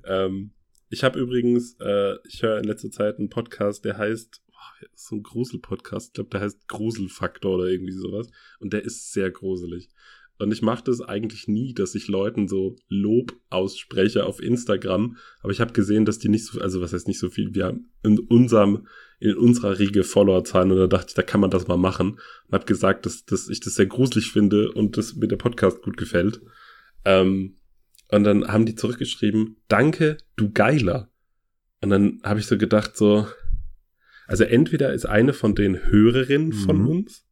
ähm, ich habe übrigens, äh, ich höre in letzter Zeit einen Podcast, der heißt, so ein Grusel-Podcast. Ich glaube, der heißt Gruselfaktor oder irgendwie sowas. Und der ist sehr gruselig. Und ich mache das eigentlich nie, dass ich Leuten so Lob ausspreche auf Instagram. Aber ich habe gesehen, dass die nicht so, also was heißt nicht so viel, wir haben in unserem, in unserer Riege Followerzahlen und da dachte ich, da kann man das mal machen. Und habe gesagt, dass, dass ich das sehr gruselig finde und dass mir der Podcast gut gefällt. Ähm, und dann haben die zurückgeschrieben, danke, du Geiler. Und dann habe ich so gedacht, so, also entweder ist eine von den Hörerinnen von Mhm. uns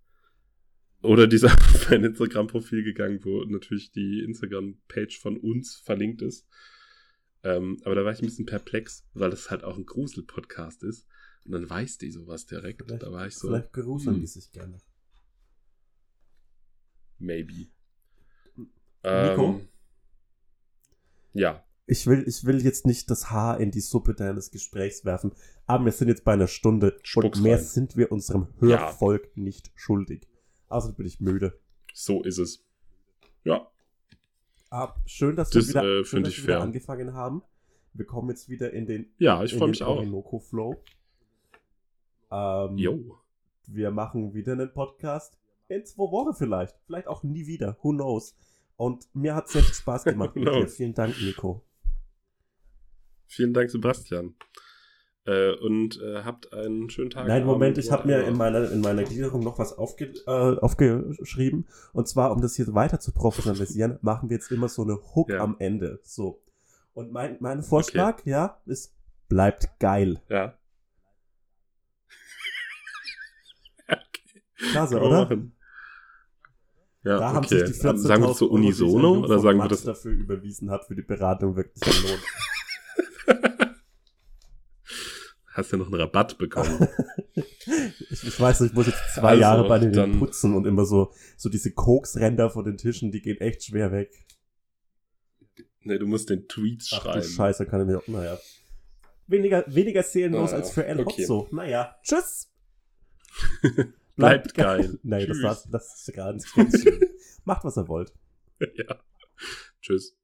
oder die ist auf ein Instagram-Profil gegangen, wo natürlich die Instagram-Page von uns verlinkt ist. Ähm, aber da war ich ein bisschen perplex, weil das halt auch ein Grusel-Podcast ist. Und dann weiß die sowas direkt. Vielleicht- da war ich so, Vielleicht gruseln hm. die sich gerne. maybe. Nico? Ähm, ja, Ich will, ich will jetzt nicht das Haar in die Suppe deines Gesprächs werfen, aber wir sind jetzt bei einer Stunde Spuck's und mehr rein. sind wir unserem Ja. Hörvolk nicht schuldig. Außerdem bin ich müde. so ist es. Ja, Ah, schön, dass Das, wir wieder, äh, schön, dass wir wieder angefangen haben. Wir kommen jetzt wieder in den, ja, ich in freue den mich auch. Orinoco-Flow. Ähm, Jo. wir machen wieder einen Podcast. In zwei Wochen vielleicht. Vielleicht auch nie wieder. Who knows? Und mir hat es sehr viel Spaß gemacht mit dir. Vielen Dank, Nico. Vielen Dank, Sebastian. Äh, und äh, habt einen schönen Tag. Nein, Moment, ich habe mir in meiner, in meiner Gliederung noch was aufge, äh, aufgeschrieben. Und zwar, um das hier weiter zu professionalisieren, machen wir jetzt immer so eine Hook Ja. am Ende. So. Und mein, mein Vorschlag, ja, ist, bleibt geil. Ja. Klasse, oder? machen. Ja, Da haben okay. sich die 14.000 sagen wir ein unisono oder sagen wir das? dafür überwiesen hat für die Beratung wirklich gelohnt. Hast ja noch einen Rabatt bekommen. ich, ich weiß, ich muss jetzt zwei Also, Jahre bei denen putzen und immer so, so diese Koksränder von den Tischen, die gehen echt schwer weg. nee, du musst den Tweets Ach du schreiben. Scheiße, kann ich mir, naja. Weniger, weniger seelenlos Naja, als für El okay. Hotzo. Naja, tschüss. Bleibt geil. Nein, das, Tschüss. war, das ist nicht ganz schön. Macht, was ihr wollt. ja. Tschüss.